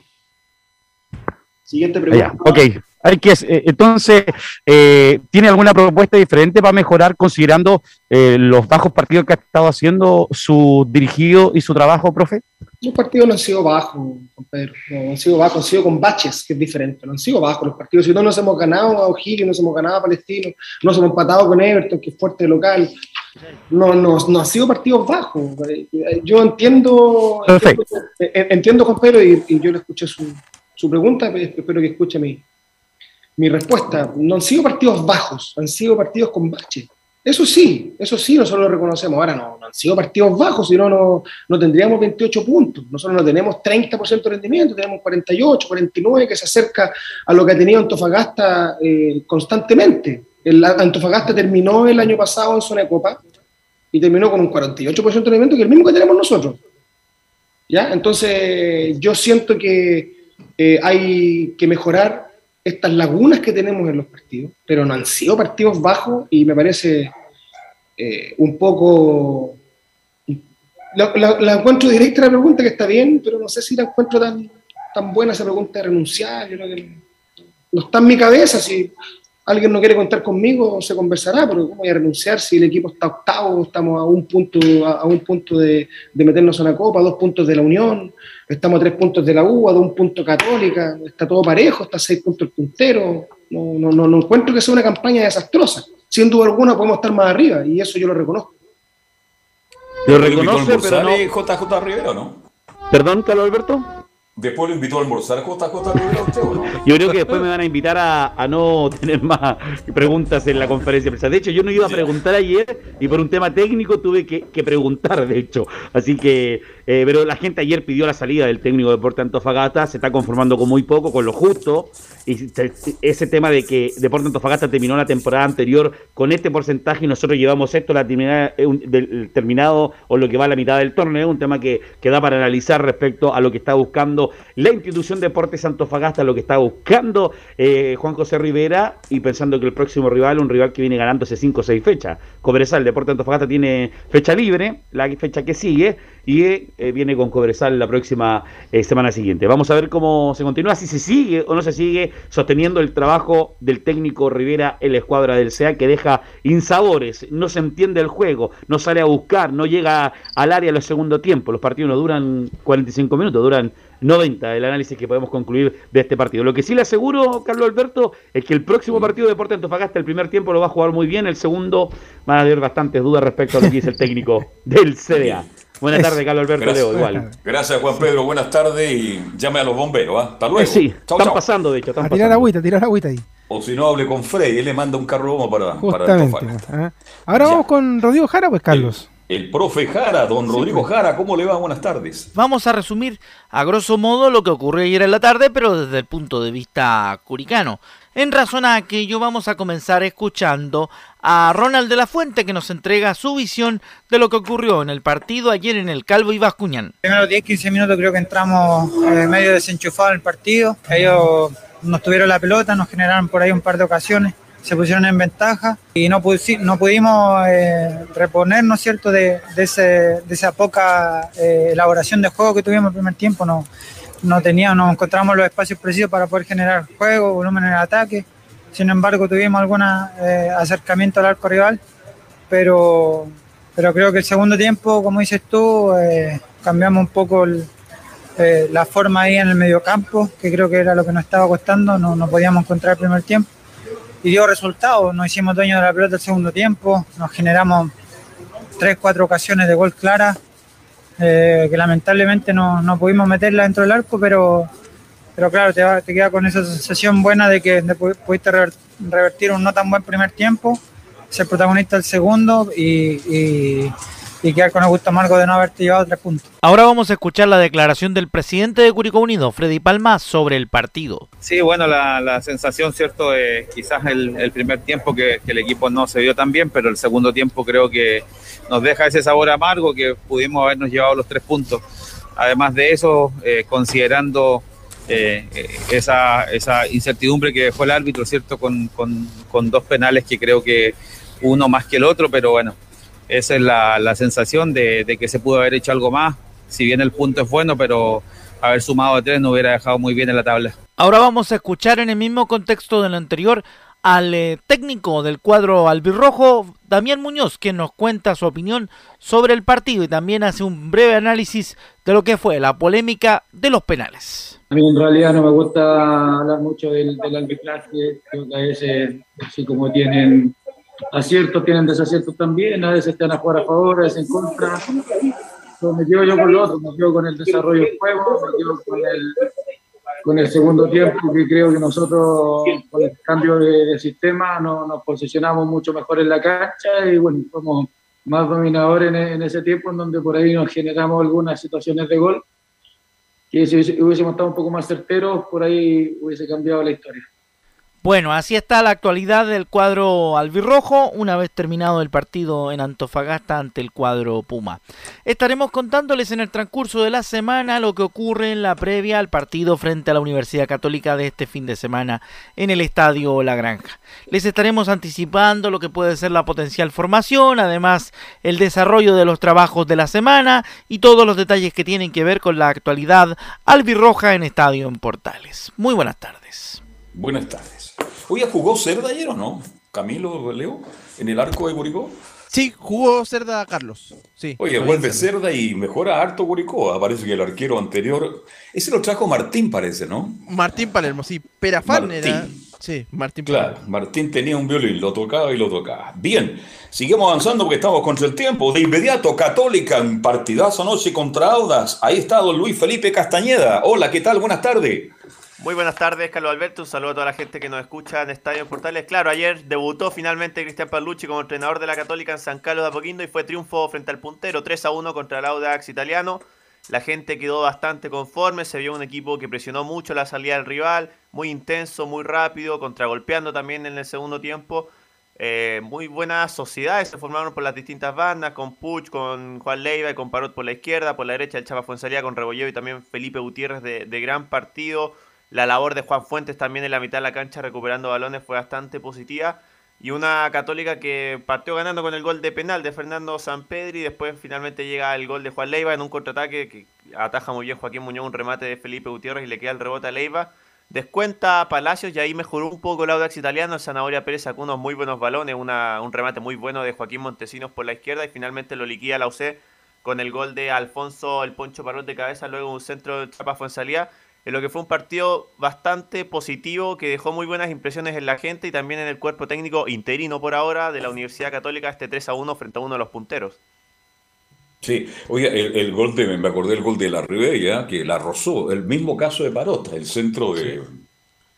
Siguiente pregunta. Allá, ok. Hay que, eh, entonces, eh, ¿tiene alguna propuesta diferente para mejorar considerando eh, los bajos partidos que ha estado haciendo su dirigido y su trabajo, profe? Los partidos no han sido bajos, Pedro. No, han sido bajos, han sido con baches, que es diferente. No han sido bajos los partidos. Si no nos hemos ganado a O'Higgins, nos hemos ganado a Palestino, nos hemos empatado con Everton, que es fuerte local. No, no, no han sido partidos bajos. Yo entiendo, Perfecto. entiendo, entiendo, Juan Pedro, y, y yo le escuché su, su pregunta, pero espero que escuche mi, mi respuesta. No han sido partidos bajos, han sido partidos con baches. Eso sí, eso sí, nosotros lo reconocemos. Ahora no, no han sido partidos bajos, si no, no tendríamos 28 puntos. Nosotros no tenemos 30% de rendimiento, tenemos 48, 49, que se acerca a lo que ha tenido Antofagasta eh, constantemente. El Antofagasta terminó el año pasado en zona de copa y terminó con un 48% de rendimiento, que es el mismo que tenemos nosotros. ¿Ya? Entonces, yo siento que eh, hay que mejorar estas lagunas que tenemos en los partidos, pero no han sido partidos bajos y me parece eh, un poco... La, encuentro directa la pregunta, que está bien, pero no sé si la encuentro tan, tan buena esa pregunta de renunciar. Yo creo que no está en mi cabeza. Si alguien no quiere contar conmigo, se conversará, pero ¿cómo voy a renunciar si el equipo está octavo? Estamos a un punto, a, a un punto de, de meternos en la Copa, a dos puntos de la Unión, estamos a tres puntos de la U, a dos puntos Católica, está todo parejo, está a seis puntos el puntero. No, no, no, no encuentro que sea una campaña desastrosa. Sin duda alguna podemos estar más arriba y eso yo lo reconozco. Lo ¿Lo invitó a reconoce, pero no. eh, JJ Rivera o no? Perdón, Carlos Alberto. Después lo invitó a almorzar JJ Rivera a usted o no? Yo creo que después me van a invitar a, a no tener más preguntas en la conferencia. De hecho, yo no iba a preguntar ayer y por un tema técnico tuve que, que preguntar, de hecho. Así que, eh, pero la gente ayer pidió la salida del técnico de Deporte Antofagasta, se está conformando con muy poco, con lo justo. Y se- ese tema de que Deporte Antofagasta terminó la temporada anterior con este porcentaje y nosotros llevamos esto la eh, terminado o lo que va a la mitad del torneo, un tema que, que da para analizar respecto a lo que está buscando la institución Deportes Antofagasta, lo que está buscando eh, Juan José Rivera y pensando que el próximo rival, un rival que viene ganando hace 5 o 6 fechas. Cobresal, Deportes Antofagasta tiene fecha libre, la fecha que sigue, y eh, viene con Cobresal la próxima semana siguiente. Vamos a ver cómo se continúa, si se sigue o no se sigue sosteniendo el trabajo del técnico Rivera en la escuadra del CEA que deja insabores, no se entiende el juego, no sale a buscar, no llega al área a los segundos tiempos. Los partidos no duran 45 minutos, duran 90 el análisis que podemos concluir de este partido. Lo que sí le aseguro, Carlos Alberto, es que el próximo partido de Deportes Antofagasta, el primer tiempo lo va a jugar muy bien, el segundo van a haber bastantes dudas respecto a lo que dice el técnico <laughs> del CDA. Buenas tardes, Carlos Alberto Gracias. Leo, igual. Gracias, Juan Pedro. Buenas tardes y llame a los bomberos. ¿ah? Hasta luego. Eh, sí, están pasando, de hecho, están A tirar pasando. agüita, a tirar agüita ahí. O si no, hable con Freddy. Él le manda un carro bomba para, para Justamente. Antofagasta. ¿ah? Ahora vamos con Rodrigo Jara, pues Carlos. el profe Jara, don Rodrigo pues. Jara, ¿cómo le va? Buenas tardes. Vamos a resumir a grosso modo lo que ocurrió ayer en la tarde, pero desde el punto de vista curicano. En razón a aquello vamos a comenzar escuchando a Ronald de la Fuente que nos entrega su visión de lo que ocurrió en el partido ayer en el Calvo y Bascuñán. Primero 10-15 minutos creo que entramos medio desenchufados en el partido. Ellos nos tuvieron la pelota, nos generaron por ahí un par de ocasiones se pusieron en ventaja y no, no pudimos eh, reponernos, ¿cierto?, de, de, esa poca eh, elaboración de juego que tuvimos el primer tiempo. No, no teníamos, no encontramos los espacios precisos para poder generar juego, volumen en el ataque. Sin embargo, tuvimos algún eh, acercamiento al arco rival, pero, pero creo que el segundo tiempo, como dices tú, cambiamos un poco la forma ahí en el mediocampo, que creo que era lo que nos estaba costando, no, no podíamos encontrar el primer tiempo y dio resultados. Nos hicimos dueños de la pelota el segundo tiempo, nos generamos tres, cuatro ocasiones de gol clara, eh, que lamentablemente no, no, pudimos meterla dentro del arco, pero, pero claro, te, te queda con esa sensación buena de que pudiste revertir un no tan buen primer tiempo, ser protagonista del segundo y y quedar con el gusto amargo de no haberte llevado tres puntos. Ahora vamos a escuchar la declaración del presidente de Curicó Unido, Freddy Palma, sobre el partido. Sí, bueno, la, sensación, ¿cierto? es quizás el, primer tiempo que, el equipo no se vio tan bien, pero el segundo tiempo creo que nos deja ese sabor amargo que pudimos habernos llevado los tres puntos. Además de eso, eh, considerando eh, esa, esa, incertidumbre que dejó el árbitro, ¿cierto? Con, con, con dos penales que creo que uno más que el otro, pero bueno, esa es la, sensación de, que se pudo haber hecho algo más. Si bien el punto es bueno, pero haber sumado a tres no hubiera dejado muy bien en la tabla. Ahora vamos a escuchar en el mismo contexto del anterior al eh, técnico del cuadro albirrojo, Damián Muñoz, quien nos cuenta su opinión sobre el partido y también hace un breve análisis de lo que fue la polémica de los penales. A mí en realidad no me gusta hablar mucho del, del arbitraje, creo que a veces, así como tienen aciertos, tienen desaciertos también, a veces están a jugar a favor, a veces en contra. me quedo yo con lo otro, me quedo con el desarrollo del juego, me quedo con el, con el segundo tiempo, que creo que nosotros con el cambio de, sistema no, nos posicionamos mucho mejor en la cancha y bueno, somos más dominadores en, en, ese tiempo en donde por ahí nos generamos algunas situaciones de gol que si hubiésemos estado un poco más certeros, por ahí hubiese cambiado la historia. Bueno, así está la actualidad del cuadro albirrojo una vez terminado el partido en Antofagasta ante el cuadro Puma. Estaremos contándoles en el transcurso de la semana lo que ocurre en la previa al partido frente a la Universidad Católica de este fin de semana en el Estadio La Granja. Les estaremos anticipando lo que puede ser la potencial formación, además el desarrollo de los trabajos de la semana y todos los detalles que tienen que ver con la actualidad albirroja en Estadio en Portales. Muy buenas tardes. Buenas tardes. Oye, ¿jugó Cerda ayer o no? Camilo Leo, en el arco de Curicó. Sí, jugó Cerda Carlos. Sí, Oye, vuelve Cerda y mejora harto Curicó. Parece que el arquero anterior. Ese lo trajo Martín, parece, ¿no? Martín Palermo, sí. Perafán era. Sí, Martín Palermo. Claro, Martín tenía un violín, lo tocaba y lo tocaba. Bien, seguimos avanzando porque estamos contra el tiempo. De inmediato, Católica en partidazo anoche contra Audas. Ahí está don Luis Felipe Castañeda. Hola, ¿qué tal? Buenas tardes. Muy buenas tardes, Carlos Alberto. Un saludo a toda la gente que nos escucha en Estadio Portales. Claro, ayer debutó finalmente Cristian Palucci como entrenador de la Católica en San Carlos de Apoquindo y fue triunfo frente al puntero 3 a 1 contra el Audax italiano. La gente quedó bastante conforme, se vio un equipo que presionó mucho la salida del rival, muy intenso, muy rápido, contragolpeando también en el segundo tiempo. Eh, muy buenas sociedades se formaron por las distintas bandas, con Puch, con Juan Leiva y con Parot por la izquierda, por la derecha el Chapa Fuensalía con Rebolledo y también Felipe Gutiérrez de, de gran partido la labor de Juan Fuentes también en la mitad de la cancha recuperando balones fue bastante positiva. Y una católica que partió ganando con el gol de penal de Fernando Sampedri. Y después finalmente llega el gol de Juan Leiva en un contraataque que ataja muy bien Joaquín Muñoz, un remate de Felipe Gutiérrez y le queda el rebote a Leiva. Descuenta a Palacios y ahí mejoró un poco el Audax italiano. El Zanahoria Pérez sacó unos muy buenos balones, un remate muy bueno de Joaquín Montesinos por la izquierda y finalmente lo liquida la UC con el gol de Alfonso el Poncho Parot de cabeza, luego un centro de Chapa Fuensalía en lo que fue un partido bastante positivo que dejó muy buenas impresiones en la gente y también en el cuerpo técnico interino por ahora de la Universidad Católica este 3 a 1 frente a uno de los punteros. Sí, oye, el, gol de, me acordé del gol de la Ribella, que la rozó, el mismo caso de Parota, el centro de,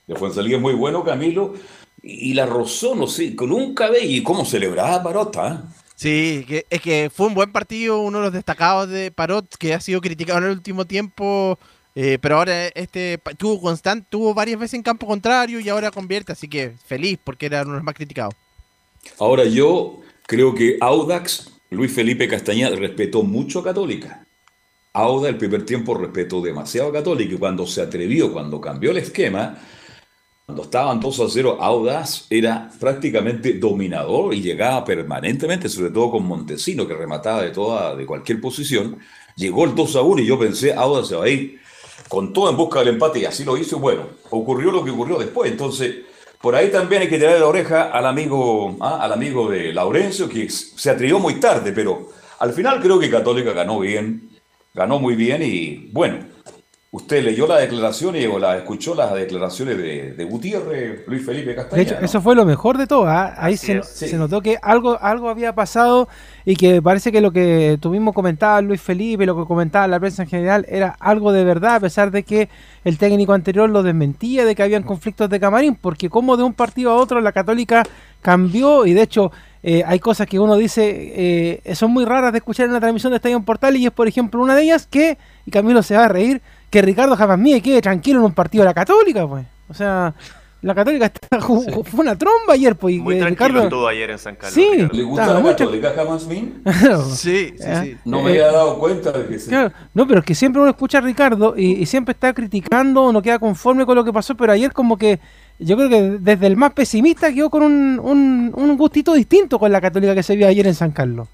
de Fuensalía es muy bueno, Camilo, y, la rozó, no sé, con un cabello, y cómo celebraba Parota, ¿eh? Sí, que, es que fue un buen partido, uno de los destacados de Parot, que ha sido criticado en el último tiempo, eh, pero ahora este tuvo constante, tuvo varias veces en campo contrario y ahora convierte, así que feliz porque era uno de los más criticados. Ahora yo creo que Audax, Luis Felipe Castañeda, respetó mucho a Católica. Audax el primer tiempo respetó demasiado a Católica y cuando se atrevió, cuando cambió el esquema, cuando estaban 2 a 0, Audaz era prácticamente dominador y llegaba permanentemente, sobre todo con Montesino, que remataba de toda, de cualquier posición. Llegó el 2 a 1 y yo pensé, Audaz se va a ir con todo en busca del empate y así lo hizo. Bueno, ocurrió lo que ocurrió después. Entonces, por ahí también hay que tirar la oreja al amigo, ¿ah? al amigo de Laurencio, que se atrevió muy tarde, pero al final creo que Católica ganó bien, ganó muy bien y bueno, Usted leyó la declaración y o la escuchó las declaraciones de, Gutiérrez, Luis Felipe Castañeda. De hecho, eso fue lo mejor de todo. ¿ah? Ahí se, notó que algo, algo había pasado y que parece que lo que tú mismo comentabas, Luis Felipe, lo que comentaba la prensa en general, era algo de verdad, a pesar de que el técnico anterior lo desmentía de que habían conflictos de camarín, porque como de un partido a otro la Católica cambió y de hecho eh, hay cosas que uno dice eh, son muy raras de escuchar en la transmisión de Estadio Portal y es por ejemplo una de ellas que, y Camilo se va a reír, que Ricardo jamás mía quede tranquilo en un partido de la Católica, pues. O sea, la Católica está, <laughs> fue una tromba ayer, pues. Muy tranquilo Ricardo... estuvo ayer en San Carlos. Sí, ¿Le gusta la Católica jamás <laughs> sí, sí, sí. No me había dado cuenta de que sí. Claro, no, pero es que siempre uno escucha a Ricardo y, siempre está criticando, no queda conforme con lo que pasó, pero ayer como que yo creo que desde el más pesimista quedó con un, un, un gustito distinto con la Católica que se vio ayer en San Carlos.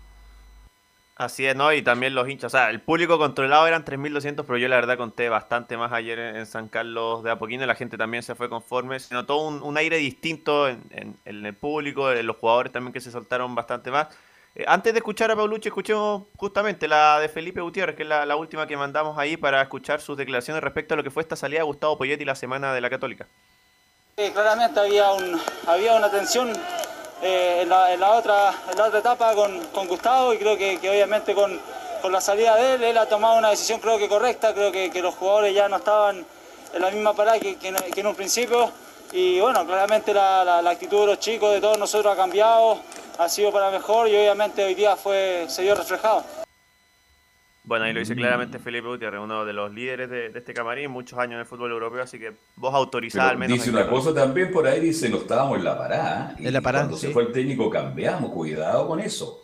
Así es, ¿no? Y también los hinchas. O sea, el público controlado eran 3.200, pero yo la verdad conté bastante más ayer en, San Carlos de Apoquindo. La gente también se fue conforme. Se notó un, aire distinto en, el público, en los jugadores también que se soltaron bastante más. Eh, antes de escuchar a Paulucci, escuchemos justamente la de Felipe Gutiérrez, que es la, última que mandamos ahí para escuchar sus declaraciones respecto a lo que fue esta salida de Gustavo Poyetti la semana de la Católica. Sí, claramente había, un, había una tensión eh, en, la, otra, en la otra etapa con, con Gustavo y creo que, obviamente con, con, la salida de él, él ha tomado una decisión creo que correcta, creo que, que los jugadores ya no estaban en la misma parada que, en un principio y bueno, claramente la, la, actitud de los chicos, de todos nosotros ha cambiado, ha sido para mejor y obviamente hoy día fue, se vio reflejado. Bueno, ahí lo dice claramente Felipe Gutiérrez, uno de los líderes de, este camarín, muchos años en el fútbol europeo, así que vos autorizás al menos. Dice una cosa también por ahí, dice, no estábamos en la parada. En la parada. Cuando se fue el técnico cambiamos, cuidado con eso.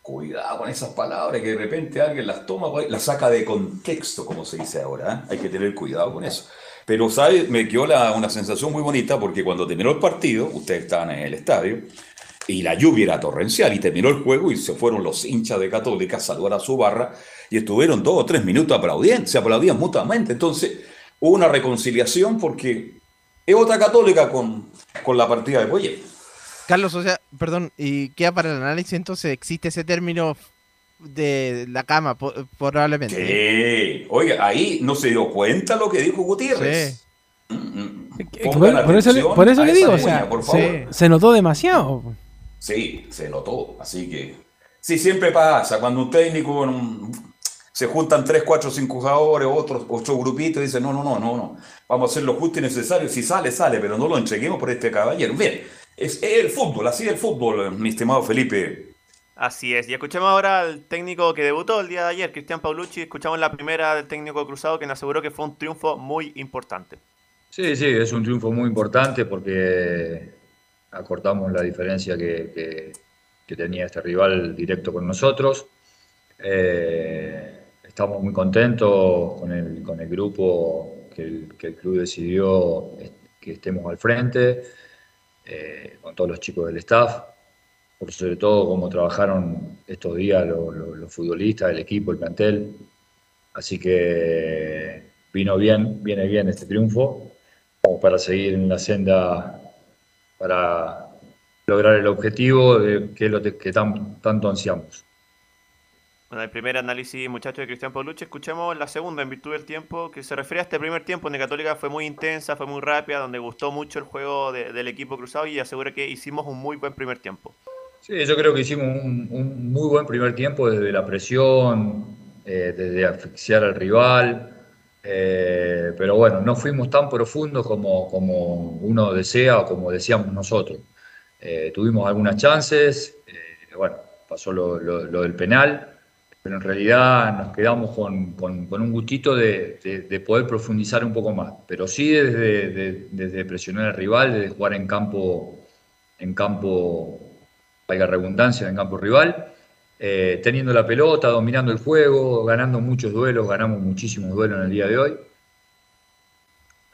Cuidado con esas palabras que de repente alguien las toma, las saca de contexto, como se dice ahora. ¿eh? Hay que tener cuidado con eso. Pero, ¿sabes? Me quedó una sensación muy bonita porque cuando terminó el partido, ustedes estaban en el estadio, y la lluvia era torrencial y terminó el juego y se fueron los hinchas de Católica a saludar a su barra y estuvieron dos o tres minutos aplaudiendo, se aplaudían mutuamente. Entonces hubo una reconciliación porque es otra Católica con, con la partida de Boye. Carlos, o sea, perdón, y queda para el análisis entonces, ¿existe ese término de la cama probablemente? Sí, oye, ahí no se dio cuenta lo que dijo Gutiérrez. Sí. Mm, mm. Por, eso, por eso le digo, o sea, se notó demasiado. Sí, se notó. Así que. Sí, siempre pasa. Cuando un técnico se juntan tres, cuatro, cinco jugadores, otros ocho grupitos, y dicen: No, no, no, no, no. Vamos a hacer lo justo y necesario. Si sale, sale, pero no lo entreguemos por este caballero. Bien, es el fútbol, así es el fútbol, mi estimado Felipe. Así es, y escuchamos ahora al técnico que debutó el día de ayer, Cristian Paulucci. Escuchamos la primera del técnico cruzado que nos aseguró que fue un triunfo muy importante. Sí, sí, es un triunfo muy importante porque acortamos la diferencia que, tenía este rival directo con nosotros. Eh, estamos muy contentos con el, con el grupo que el, club decidió que estemos al frente, eh, con todos los chicos del staff, por sobre todo cómo trabajaron estos días los, futbolistas, el equipo, el plantel. Así que vino bien, viene bien este triunfo, para seguir en la senda para lograr el objetivo que es lo que tanto ansiamos. Bueno, el primer análisis, muchachos, de Cristian Paulucci. Escuchemos la segunda, en virtud del tiempo, que se refiere a este primer tiempo, donde Católica fue muy intensa, fue muy rápida, donde gustó mucho el juego del equipo cruzado y asegura que hicimos un muy buen primer tiempo. Sí, yo creo que hicimos un, muy buen primer tiempo desde la presión, eh, desde asfixiar al rival, eh, pero bueno, no fuimos tan profundos como, como uno desea o como decíamos nosotros. Eh, tuvimos algunas chances, eh, bueno, pasó lo, del penal, pero en realidad nos quedamos con, un gustito de, poder profundizar un poco más. Pero sí desde, desde presionar al rival, desde jugar en campo, en campo, vaya redundancia, en campo rival. Eh, teniendo la pelota, dominando el juego, ganando muchos duelos, ganamos muchísimos duelos en el día de hoy.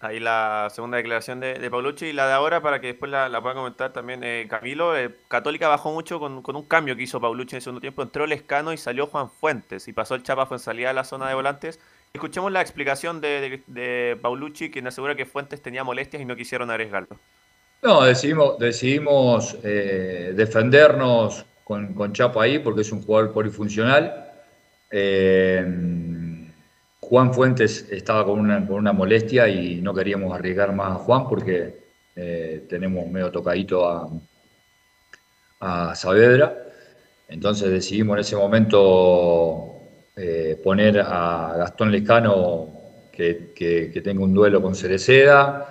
Ahí la segunda declaración de, de, Paulucci y la de ahora para que después la, pueda comentar también eh, Camilo. Eh, Católica bajó mucho con, un cambio que hizo Paulucci en el segundo tiempo. Entró Lescano y salió Juan Fuentes y pasó el Chapa salida a la zona de volantes. Escuchemos la explicación de, de, Paulucci, quien asegura que Fuentes tenía molestias y no quisieron arriesgarlo. No, decidimos, decidimos eh, defendernos con, con Chapo ahí porque es un jugador polifuncional. Eh, Juan Fuentes estaba con una, con una molestia y no queríamos arriesgar más a Juan porque eh, tenemos medio tocadito a, a Saavedra. Entonces decidimos en ese momento eh, poner a Gastón Lescano que, que, tenga un duelo con Cereceda.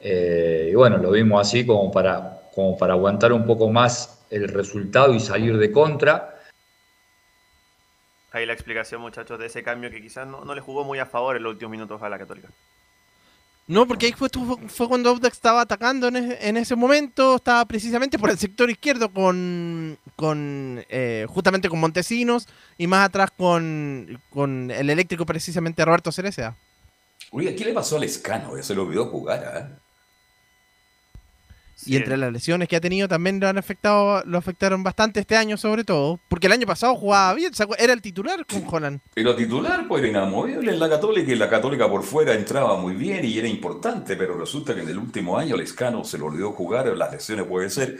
Y bueno, lo vimos así como para, como para aguantar un poco más el resultado y salir de contra ahí la explicación, muchachos, de ese cambio que quizás no, le jugó muy a favor en los últimos minutos a la Católica. No, porque ahí fue, fue cuando Audax estaba atacando en, ese momento, estaba precisamente por el sector izquierdo con, con eh, justamente con Montesinos y más atrás con, con el eléctrico precisamente Roberto Cerecea. Uy, ¿qué le pasó al Escano? Ya se lo olvidó jugar, ¿eh? Y entre las lesiones que ha tenido también lo han afectado, lo afectaron bastante este año sobre todo, porque el año pasado jugaba bien, era el titular con Holland. Pero titular pues era inamovible en la Católica y la Católica por fuera entraba muy bien y era importante, pero resulta que en el último año Lescano se lo olvidó jugar, las lesiones puede ser.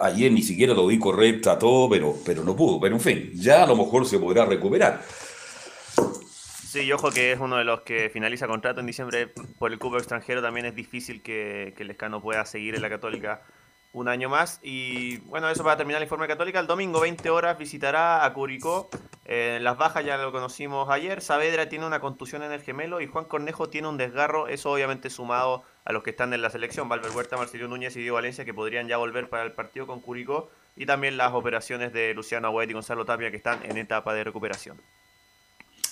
Ayer ni siquiera lo vi correcta todo, pero, pero no pudo. Pero en fin, ya a lo mejor se podrá recuperar. Sí, y ojo que es uno de los que finaliza contrato en diciembre por el cupo extranjero. También es difícil que, que el Escano pueda seguir en la Católica un año más. Y bueno, eso para terminar el informe Católica. El domingo, 20 horas, visitará a Curicó. Eh, las bajas ya lo conocimos ayer. Saavedra tiene una contusión en el gemelo y Juan Cornejo tiene un desgarro. Eso obviamente sumado a los que están en la selección, Valver Huerta, Marcelo Núñez y Diego Valencia, que podrían ya volver para el partido con Curicó. Y también las operaciones de Luciano Agüet y Gonzalo Tapia, que están en etapa de recuperación.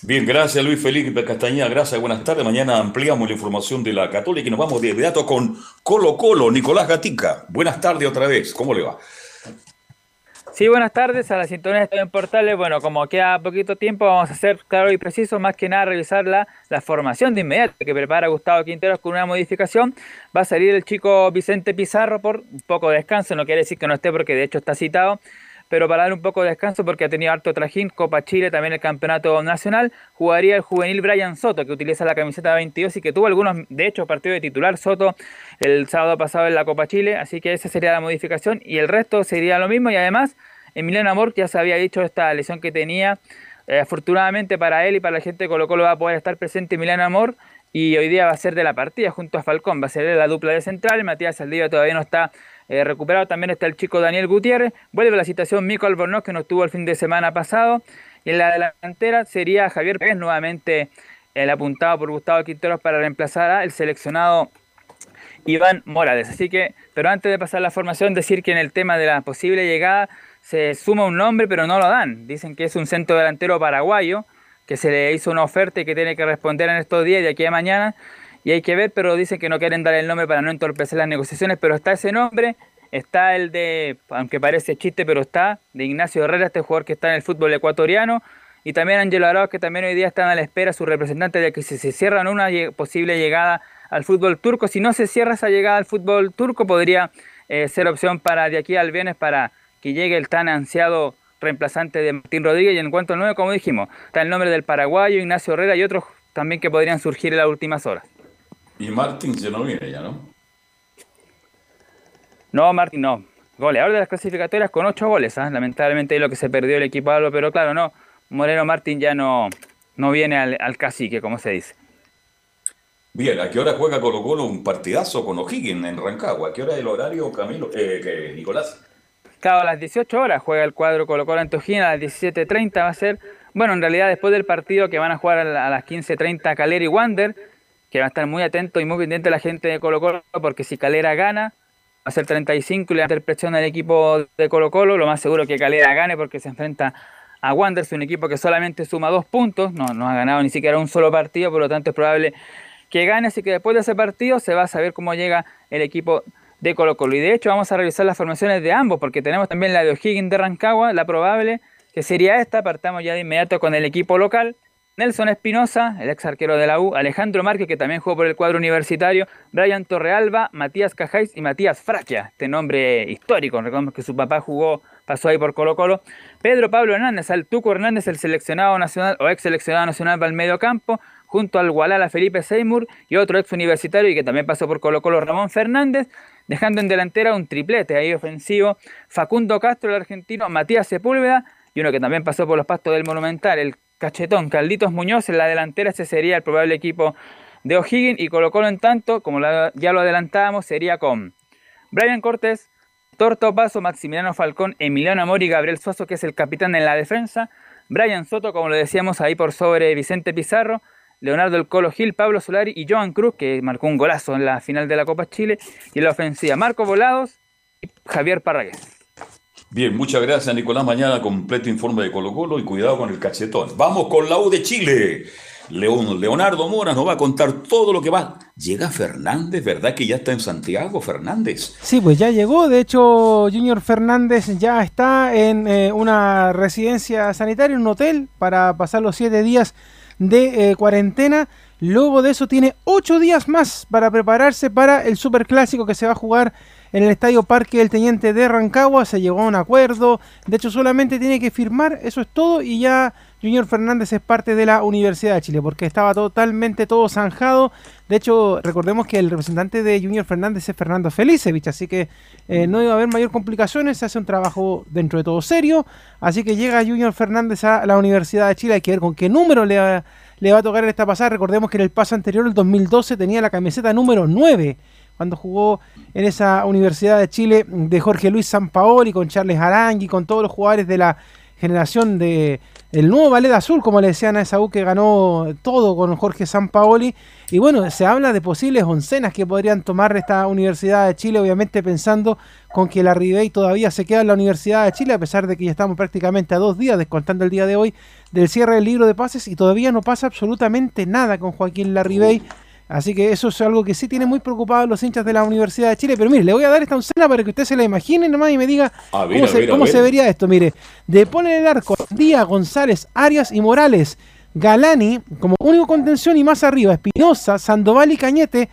Bien, gracias Luis Felipe Castañeda, gracias, buenas tardes. Mañana ampliamos la información de la Católica y nos vamos de inmediato con Colo Colo, Nicolás Gatica. Buenas tardes otra vez, ¿cómo le va? Sí, buenas tardes a la sintonía de en Portales. Bueno, como queda poquito tiempo, vamos a hacer claro y preciso, más que nada revisar la, la formación de inmediato que prepara Gustavo Quinteros con una modificación. Va a salir el chico Vicente Pizarro por un poco de descanso, no quiere decir que no esté porque de hecho está citado pero para dar un poco de descanso porque ha tenido harto trajín, Copa Chile, también el Campeonato Nacional, jugaría el juvenil Brian Soto, que utiliza la camiseta 22 y que tuvo algunos, de hecho, partidos de titular Soto el sábado pasado en la Copa Chile, así que esa sería la modificación y el resto sería lo mismo y además Emiliano Amor ya se había dicho esta lesión que tenía, eh, afortunadamente para él y para la gente de Colo Colo va a poder estar presente Emiliano Amor y hoy día va a ser de la partida junto a Falcón, va a ser de la dupla de central, Matías Saldivia todavía no está eh, recuperado también está el chico Daniel Gutiérrez. Vuelve la citación Mico Albornoz, que no estuvo el fin de semana pasado. Y en la delantera sería Javier Pérez, nuevamente el apuntado por Gustavo Quinteros para reemplazar al seleccionado Iván Morales. Así que, pero antes de pasar la formación, decir que en el tema de la posible llegada se suma un nombre, pero no lo dan. Dicen que es un centro delantero paraguayo, que se le hizo una oferta y que tiene que responder en estos días de aquí a mañana y hay que ver, pero dicen que no quieren dar el nombre para no entorpecer las negociaciones, pero está ese nombre, está el de, aunque parece chiste, pero está, de Ignacio Herrera, este jugador que está en el fútbol ecuatoriano, y también Angelo Arauz, que también hoy día están a la espera, su representante, de que si se cierra una posible llegada al fútbol turco, si no se cierra esa llegada al fútbol turco, podría eh, ser opción para de aquí al viernes para que llegue el tan ansiado reemplazante de Martín Rodríguez, y en cuanto al nuevo, como dijimos, está el nombre del paraguayo, Ignacio Herrera y otros también que podrían surgir en las últimas horas. Y Martín ya no viene ya, ¿no? No, Martín no. Goleador de las clasificatorias con ocho goles. ¿ah? Lamentablemente es lo que se perdió el equipo algo, pero claro, no. Moreno Martín ya no, no viene al, cacique, como se dice. Bien, ¿a qué hora juega Colo Colo un partidazo con O'Higgins en Rancagua? ¿A qué hora es el horario, Camilo? Eh, que Nicolás. Claro, a las 18 horas juega el cuadro Colo Colo en Tojín, a las 17.30 va a ser, bueno, en realidad después del partido que van a jugar a las 15.30 Caleri y Wander, que va a estar muy atento y muy pendiente la gente de Colo Colo, porque si Calera gana, hacer 35 y le hacer presión al equipo de Colo Colo. Lo más seguro que Calera gane porque se enfrenta a Wanderers, un equipo que solamente suma dos puntos, no, no ha ganado ni siquiera un solo partido, por lo tanto es probable que gane, así que después de ese partido se va a saber cómo llega el equipo de Colo Colo. Y de hecho vamos a revisar las formaciones de ambos, porque tenemos también la de O'Higgins de Rancagua, la probable, que sería esta, partamos ya de inmediato con el equipo local. Nelson Espinosa, el ex arquero de la U, Alejandro Márquez, que también jugó por el cuadro universitario, Brian Torrealba, Matías Cajáis y Matías Fraquia, este nombre histórico, recordemos que su papá jugó, pasó ahí por Colo Colo, Pedro Pablo Hernández, al Tuco Hernández, el seleccionado nacional o ex seleccionado nacional para el medio campo, junto al Gualala Felipe Seymour y otro ex universitario y que también pasó por Colo Colo Ramón Fernández, dejando en delantera un triplete ahí ofensivo, Facundo Castro el argentino, Matías Sepúlveda y uno que también pasó por los pastos del Monumental, el cachetón Calditos Muñoz en la delantera, ese sería el probable equipo de O'Higgins y Colo Colo en tanto, como ya lo adelantábamos, sería con Brian Cortés, Torto Paso, Maximiliano Falcón, Emiliano Amor y Gabriel Suazo, que es el capitán en la defensa, Brian Soto, como lo decíamos ahí por sobre Vicente Pizarro, Leonardo El Colo Gil, Pablo Solari y Joan Cruz, que marcó un golazo en la final de la Copa Chile, y en la ofensiva Marco Volados y Javier Parragués. Bien, muchas gracias Nicolás. Mañana completo informe de Colo Colo y cuidado con el cachetón. Vamos con la U de Chile. León, Leonardo Mora nos va a contar todo lo que va. Llega Fernández, ¿verdad que ya está en Santiago, Fernández? Sí, pues ya llegó. De hecho, Junior Fernández ya está en eh, una residencia sanitaria, un hotel, para pasar los siete días de eh, cuarentena. Luego de eso tiene ocho días más para prepararse para el superclásico que se va a jugar en el Estadio Parque del Teniente de Rancagua. Se llegó a un acuerdo. De hecho, solamente tiene que firmar. Eso es todo. Y ya Junior Fernández es parte de la Universidad de Chile. Porque estaba totalmente todo zanjado. De hecho, recordemos que el representante de Junior Fernández es Fernando Felicevich. Así que eh, no iba a haber mayor complicaciones. Se hace un trabajo dentro de todo serio. Así que llega Junior Fernández a la Universidad de Chile. Hay que ver con qué número le va, a tocar esta pasada. Recordemos que en el paso anterior, el 2012, tenía la camiseta número 9 cuando jugó en esa Universidad de Chile de Jorge Luis Sampaoli, con Charles Arangui, con todos los jugadores de la generación de el nuevo ballet azul, como le decían a esa U que ganó todo con Jorge Sampaoli. Y bueno, se habla de posibles oncenas que podrían tomar esta Universidad de Chile, obviamente pensando con que la Ribey todavía se queda en la Universidad de Chile, a pesar de que ya estamos prácticamente a dos días, descontando el día de hoy, del cierre del libro de pases, y todavía no pasa absolutamente nada con Joaquín Larribey. Así que eso es algo que sí tiene muy preocupados los hinchas de la Universidad de Chile. Pero mire, le voy a dar esta oncena para que usted se la imagine nomás y me diga cómo, se, vería esto. Mire, de poner el arco, Díaz, González, Arias y Morales, Galani como único contención y más arriba, Espinosa, Sandoval y Cañete,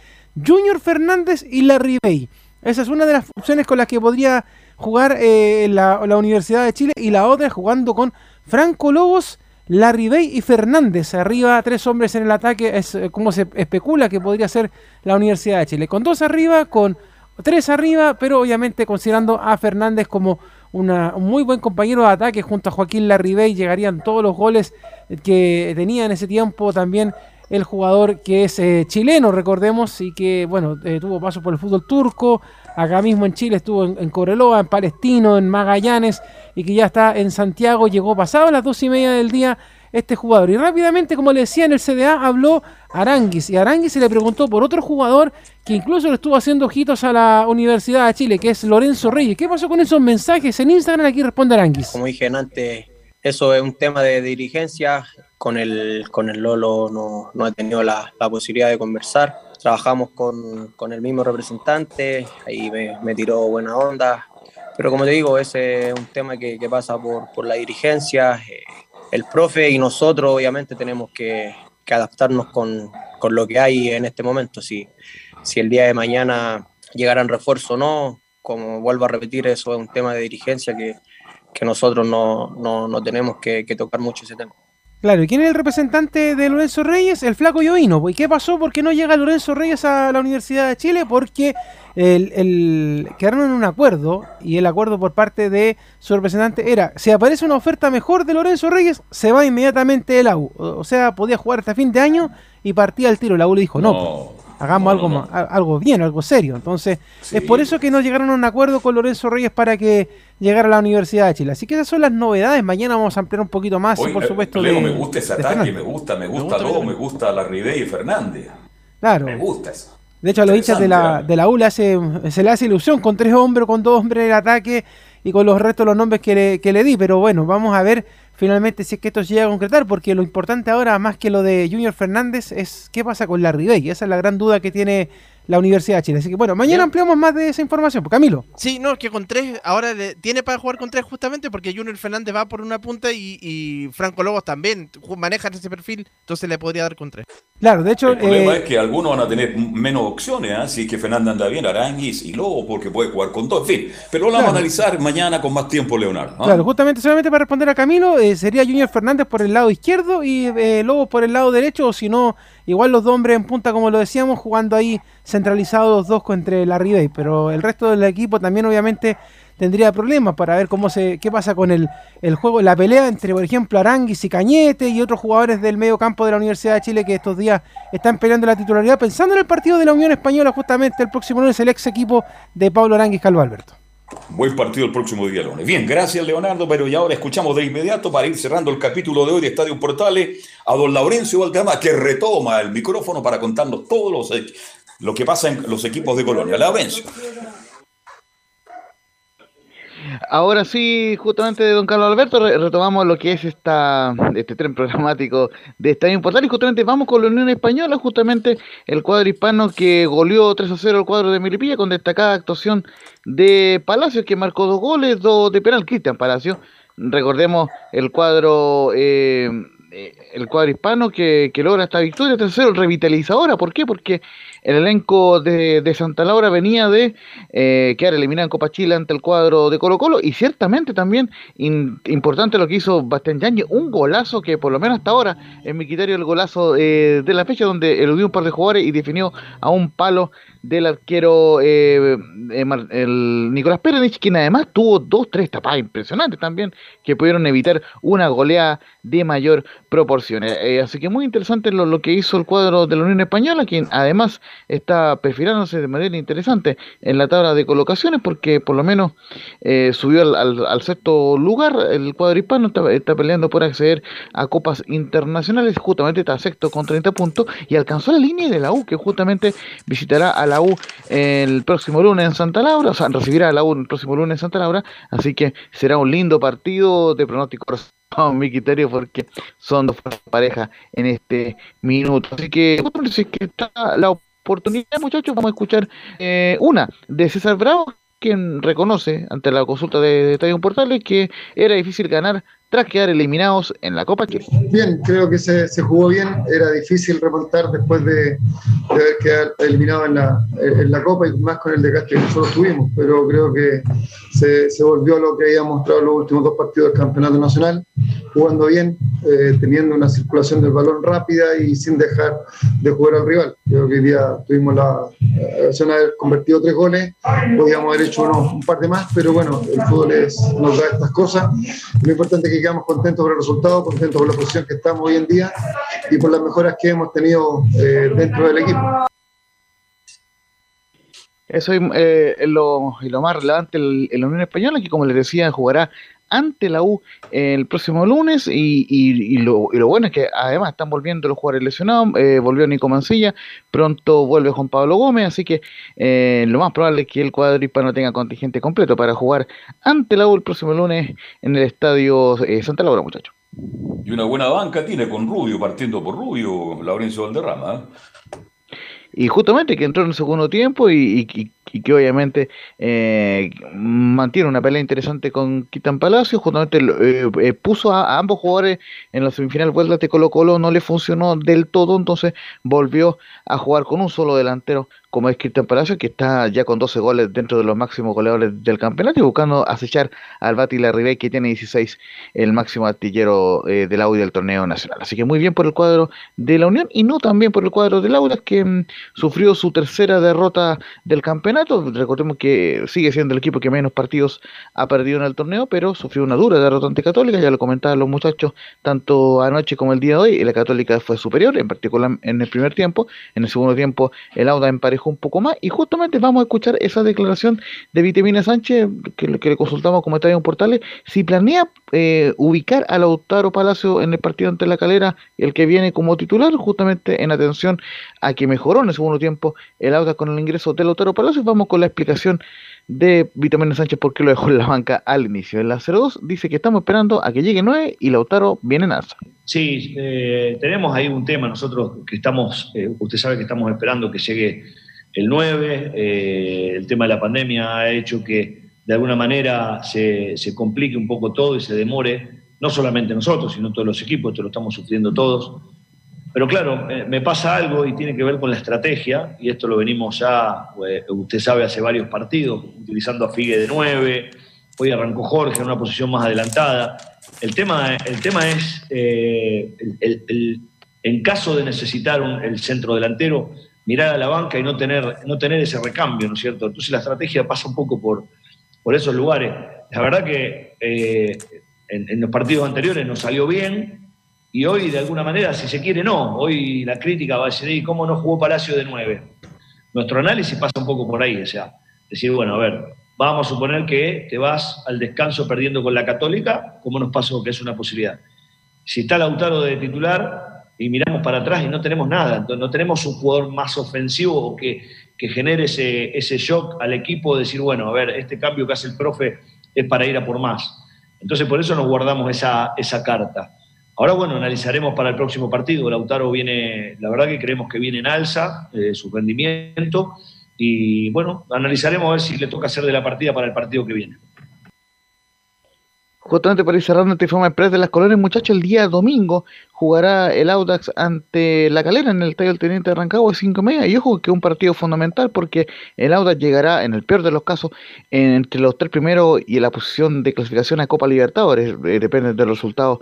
Junior Fernández y Larribey. Esa es una de las opciones con las que podría jugar eh, la, la Universidad de Chile y la otra jugando con Franco Lobos Larribey y Fernández, arriba tres hombres en el ataque, es eh, como se especula que podría ser la Universidad de Chile. Con dos arriba, con tres arriba, pero obviamente considerando a Fernández como un muy buen compañero de ataque junto a Joaquín Larribey, llegarían todos los goles que tenía en ese tiempo también el jugador que es eh, chileno, recordemos, y que bueno, eh, tuvo paso por el fútbol turco, acá mismo en Chile estuvo en, en en Palestino, en Magallanes, y que ya está en Santiago, llegó pasado a las dos y media del día este jugador. Y rápidamente, como le decía en el CDA, habló Aranguis, y Aranguis se le preguntó por otro jugador que incluso le estuvo haciendo ojitos a la Universidad de Chile, que es Lorenzo Reyes. ¿Qué pasó con esos mensajes en Instagram? Aquí responde Aranguis. Como dije antes, eso es un tema de dirigencia. Con el, con el Lolo no, no he tenido la, la posibilidad de conversar trabajamos con, con el mismo representante, ahí me, tiró buena onda, pero como te digo, ese es un tema que, que pasa por, por, la dirigencia, eh, el profe y nosotros obviamente tenemos que, que adaptarnos con, con, lo que hay en este momento, si, si el día de mañana llegarán refuerzo o no, como vuelvo a repetir, eso es un tema de dirigencia que, que nosotros no, no, no tenemos que, que tocar mucho ese tema. Claro, ¿y quién es el representante de Lorenzo Reyes? El flaco Llovino. ¿Y qué pasó? ¿Por qué no llega Lorenzo Reyes a la Universidad de Chile? Porque el, el, quedaron en un acuerdo y el acuerdo por parte de su representante era, si aparece una oferta mejor de Lorenzo Reyes, se va inmediatamente el AU. O sea, podía jugar hasta fin de año y partía el tiro. La U le dijo, no, no hagamos algo, algo bien, algo serio. Entonces, es por eso que no llegaron a un acuerdo con Lorenzo Reyes para que llegara a la Universidad de Chile. Así que esas son las novedades. Mañana vamos a ampliar un poquito más, por supuesto. Leo, me gusta ese ataque, me gusta, me gusta, todo, me gusta la Ribey y Fernández. Claro. Me gusta eso. De hecho, a los hinchas de la, de la U hace, se le hace ilusión con tres hombres, con dos hombres en el ataque y con los restos de los nombres que le, que le di. Pero bueno, vamos a ver finalmente si es que esto se llega a concretar, porque lo importante ahora, más que lo de Junior Fernández, es qué pasa con la Ribey. Esa es la gran duda que tiene la Universidad de Chile. Así que bueno, mañana ampliamos más de esa información. Camilo. Sí, no, que con tres, ahora tiene para jugar con tres justamente porque Junior Fernández va por una punta y, Franco Lobos también maneja ese perfil, entonces le podría dar con tres. Claro, de hecho... El problema eh, es que algunos van a tener menos opciones, así ¿eh? que Fernando anda bien, Aranguis y Lobo, porque puede jugar con dos, en fin. Pero lo vamos a analizar mañana con más tiempo, Leonardo. ¿ah? Claro, justamente solamente para responder a Camilo, eh, sería Junior Fernández por el lado izquierdo y Lobos por el lado derecho, o si no, igual los dos hombres en punta, como lo decíamos, jugando ahí centralizados los dos entre la Ribey, pero el resto del equipo también obviamente tendría problemas para ver cómo se qué pasa con el, el juego, la pelea entre, por ejemplo, Aranguis y Cañete y otros jugadores del medio campo de la Universidad de Chile que estos días están peleando la titularidad, pensando en el partido de la Unión Española justamente el próximo lunes, el ex equipo de Pablo Aranguis Calvo Alberto. Buen partido el próximo día lunes. Bien, gracias Leonardo, pero ya ahora escuchamos de inmediato para ir cerrando el capítulo de hoy de Estadio Portales a don Laurencio Valdama que retoma el micrófono para contarnos todos los lo que pasa en los equipos de Colonia. Laurencio. Ahora sí, justamente de don Carlos Alberto, retomamos lo que es esta, este tren programático de Estadio Portal y justamente vamos con la Unión Española, justamente el cuadro hispano que goleó 3 a 0 el cuadro de Milipilla con destacada actuación de Palacios que marcó dos goles, dos de penal, Cristian Palacio. Recordemos el cuadro eh, eh, el cuadro hispano que, que, logra esta victoria 3 a 0, revitalizadora. ¿Por qué? Porque el elenco de, Santa Laura venía de eh, quedar eliminado en Copa Chile ante el cuadro de Colo Colo y ciertamente también importante lo que hizo Bastián Yañez, un golazo que por lo menos hasta ahora en mi criterio el golazo eh, de la fecha donde eludió un par de jugadores y definió a un palo del arquero eh, el Nicolás Pérez, quien además tuvo dos, tres tapadas impresionantes también, que pudieron evitar una goleada de mayor proporción. así que muy interesante lo, lo, que hizo el cuadro de la Unión Española, quien además está perfilándose de manera interesante en la tabla de colocaciones porque por lo menos eh, subió al, sexto lugar. El cuadro hispano está, peleando por acceder a copas internacionales. Justamente está sexto con 30 puntos y alcanzó la línea de la U que justamente visitará a la U el próximo lunes en Santa Laura. O sea, recibirá a la U el próximo lunes en Santa Laura. Así que será un lindo partido de pronóstico a <laughs> mi criterio porque son dos parejas en este minuto. Así que, que está la oportunidad, muchachos, vamos a escuchar eh, una de César Bravo, quien reconoce ante la consulta de, de Estadio Portales que era difícil ganar tras quedar eliminados en la Copa Chile. Bien, creo que se, se jugó bien, era difícil remontar después de, de haber quedado eliminado en la, en la, Copa y más con el desgaste que nosotros tuvimos, pero creo que se, se volvió a lo que había mostrado los últimos dos partidos del Campeonato Nacional, jugando bien, eh, teniendo una circulación del balón rápida y sin dejar de jugar al rival. Creo que hoy día tuvimos la ocasión de haber convertido tres goles, podíamos haber hecho unos, un par de más, pero bueno, el fútbol es, nos da estas cosas. Lo importante es que quedamos contentos por el resultado, contentos por la posición que estamos hoy en día y por las mejoras que hemos tenido eh, dentro del equipo. Eso eh, es lo, lo, más relevante en la Unión Española, que como les decía, jugará ante la U el próximo lunes y, y, lo, y, lo, bueno es que además están volviendo los jugadores lesionados, eh, volvió Nico Mancilla, pronto vuelve Juan Pablo Gómez, así que eh, lo más probable es que el cuadro hispano tenga contingente completo para jugar ante la U el próximo lunes en el estadio eh, Santa Laura, muchachos. Y una buena banca tiene con Rubio, partiendo por Rubio, Laurencio Valderrama. Y justamente que entró en el segundo tiempo y, y que obviamente eh, mantiene una pelea interesante con Quitan Palacio, justamente eh, eh, puso a, ambos jugadores en la semifinal vuelta de Colo Colo, no le funcionó del todo, entonces volvió a jugar con un solo delantero como es Cristian Palacio, que está ya con 12 goles dentro de los máximos goleadores del campeonato y buscando acechar al Bati Larribey, que tiene 16, el máximo artillero eh, del Audi del torneo nacional. Así que muy bien por el cuadro de la Unión y no también por el cuadro del Audas, que mm, sufrió su tercera derrota del campeonato. Recordemos que sigue siendo el equipo que menos partidos ha perdido en el torneo, pero sufrió una dura derrota ante Católica, ya lo comentaban los muchachos tanto anoche como el día de hoy, la Católica fue superior, en particular en el primer tiempo. En el segundo tiempo, el Auda emparejó un poco más. Y justamente vamos a escuchar esa declaración de Vitamina Sánchez, que, le consultamos como estadio en Portales, si planea eh, ubicar a Lautaro Palacio en el partido ante la calera, el que viene como titular, justamente en atención a que mejoró en el segundo tiempo el Audax con el ingreso de Lautaro Palacio. Vamos con la explicación de Vitamina Sánchez por qué lo dejó en la banca al inicio. En la 02 dice que estamos esperando a que llegue 9 y Lautaro viene en alza. Sí, eh, tenemos ahí un tema nosotros que estamos, eh, usted sabe que estamos esperando que llegue el 9, eh, el tema de la pandemia ha hecho que de alguna manera se, se, complique un poco todo y se demore, no solamente nosotros, sino todos los equipos, esto lo estamos sufriendo todos. Pero claro, me pasa algo y tiene que ver con la estrategia, y esto lo venimos ya, usted sabe, hace varios partidos, utilizando a Figue de 9, hoy arrancó Jorge en una posición más adelantada. El tema, el tema es, eh, en caso de necesitar el centro delantero, mirar a la banca y no tener, no tener ese recambio, ¿no es cierto? Entonces la estrategia pasa un poco por, por esos lugares. La verdad que eh, en, los partidos anteriores nos salió bien y hoy de alguna manera, si se quiere, no. Hoy la crítica va a decir, ¿cómo no jugó Palacio de 9? Nuestro análisis pasa un poco por ahí, o sea, decir, bueno, a ver, Vamos a suponer que te vas al descanso perdiendo con la Católica, como nos pasó, que es una posibilidad. Si está Lautaro de titular y miramos para atrás y no tenemos nada, no tenemos un jugador más ofensivo que, que genere ese, ese shock al equipo, de decir, bueno, a ver, este cambio que hace el profe es para ir a por más. Entonces, por eso nos guardamos esa, esa carta. Ahora, bueno, analizaremos para el próximo partido. Lautaro viene, la verdad que creemos que viene en alza eh, su rendimiento y bueno, analizaremos a ver si le toca hacer de la partida para el partido que viene. Justamente para ir cerrando este informe Express de las colores, muchachos, el día domingo jugará el Audax ante la Calera en el Estadio del Teniente de Rancagua a 5 media. Y ojo que un partido fundamental porque el Audax llegará, en el peor de los casos, entre los tres primeros y en la posición de clasificación a Copa Libertadores. Eh, depende de los resultados,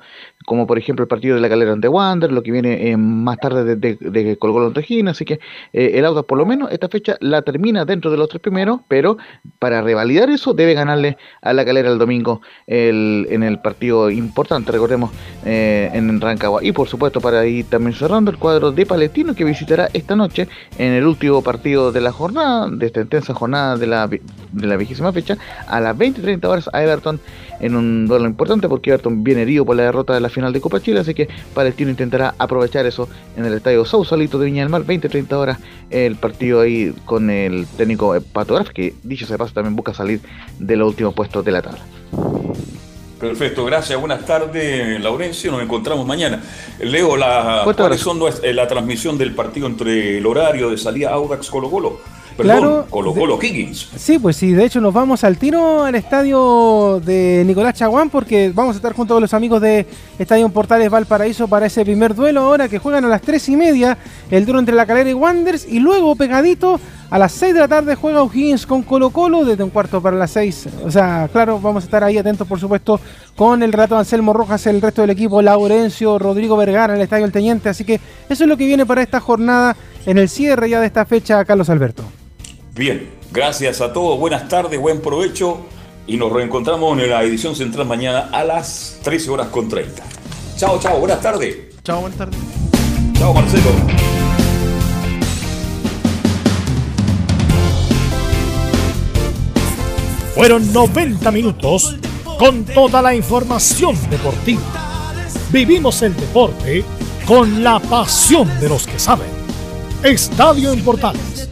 como por ejemplo el partido de la Calera ante Wander, lo que viene eh, más tarde de, de, Colgolo ante Así que eh, el Audax, por lo menos, esta fecha la termina dentro de los tres primeros, pero para revalidar eso debe ganarle a la Calera el domingo en el partido importante, recordemos, en Rancagua y por supuesto para ir también cerrando el cuadro de Palestino que visitará esta noche en el último partido de la jornada, de esta intensa jornada de la, de la vigésima fecha, a las 20-30 horas a Everton en un duelo importante porque Everton viene herido por la derrota de la final de Copa Chile, así que Palestino intentará aprovechar eso en el estadio Sausalito de Viña del Mar, 20-30 horas el partido ahí con el técnico Pato que dicho sea paso también busca salir de los últimos puestos de la tabla. Perfecto, gracias. Buenas tardes, Laurencio. Nos encontramos mañana. Leo, la, ¿cuáles son eh, la transmisión del partido entre el horario de salida Audax Colo Colo? Perdón, claro, Colo Colo Higgins. Sí, pues sí, de hecho nos vamos al tiro al estadio de Nicolás Chaguán porque vamos a estar junto con los amigos de Estadio Portales Valparaíso para ese primer duelo ahora que juegan a las tres y media el duro entre la calera y Wanders y luego pegadito a las 6 de la tarde juega O'Higgins con Colo Colo desde un cuarto para las 6. O sea, claro, vamos a estar ahí atentos, por supuesto, con el rato Anselmo Rojas, el resto del equipo, Laurencio, Rodrigo Vergara, el Estadio El Teniente. Así que eso es lo que viene para esta jornada en el cierre ya de esta fecha, Carlos Alberto. Bien, gracias a todos, buenas tardes, buen provecho y nos reencontramos en la edición central mañana a las 13 horas con 30. Chao, chao, buenas tardes. Chao, buenas tardes. Chao, Marcelo. Fueron 90 minutos con toda la información deportiva. Vivimos el deporte con la pasión de los que saben. Estadio en Portales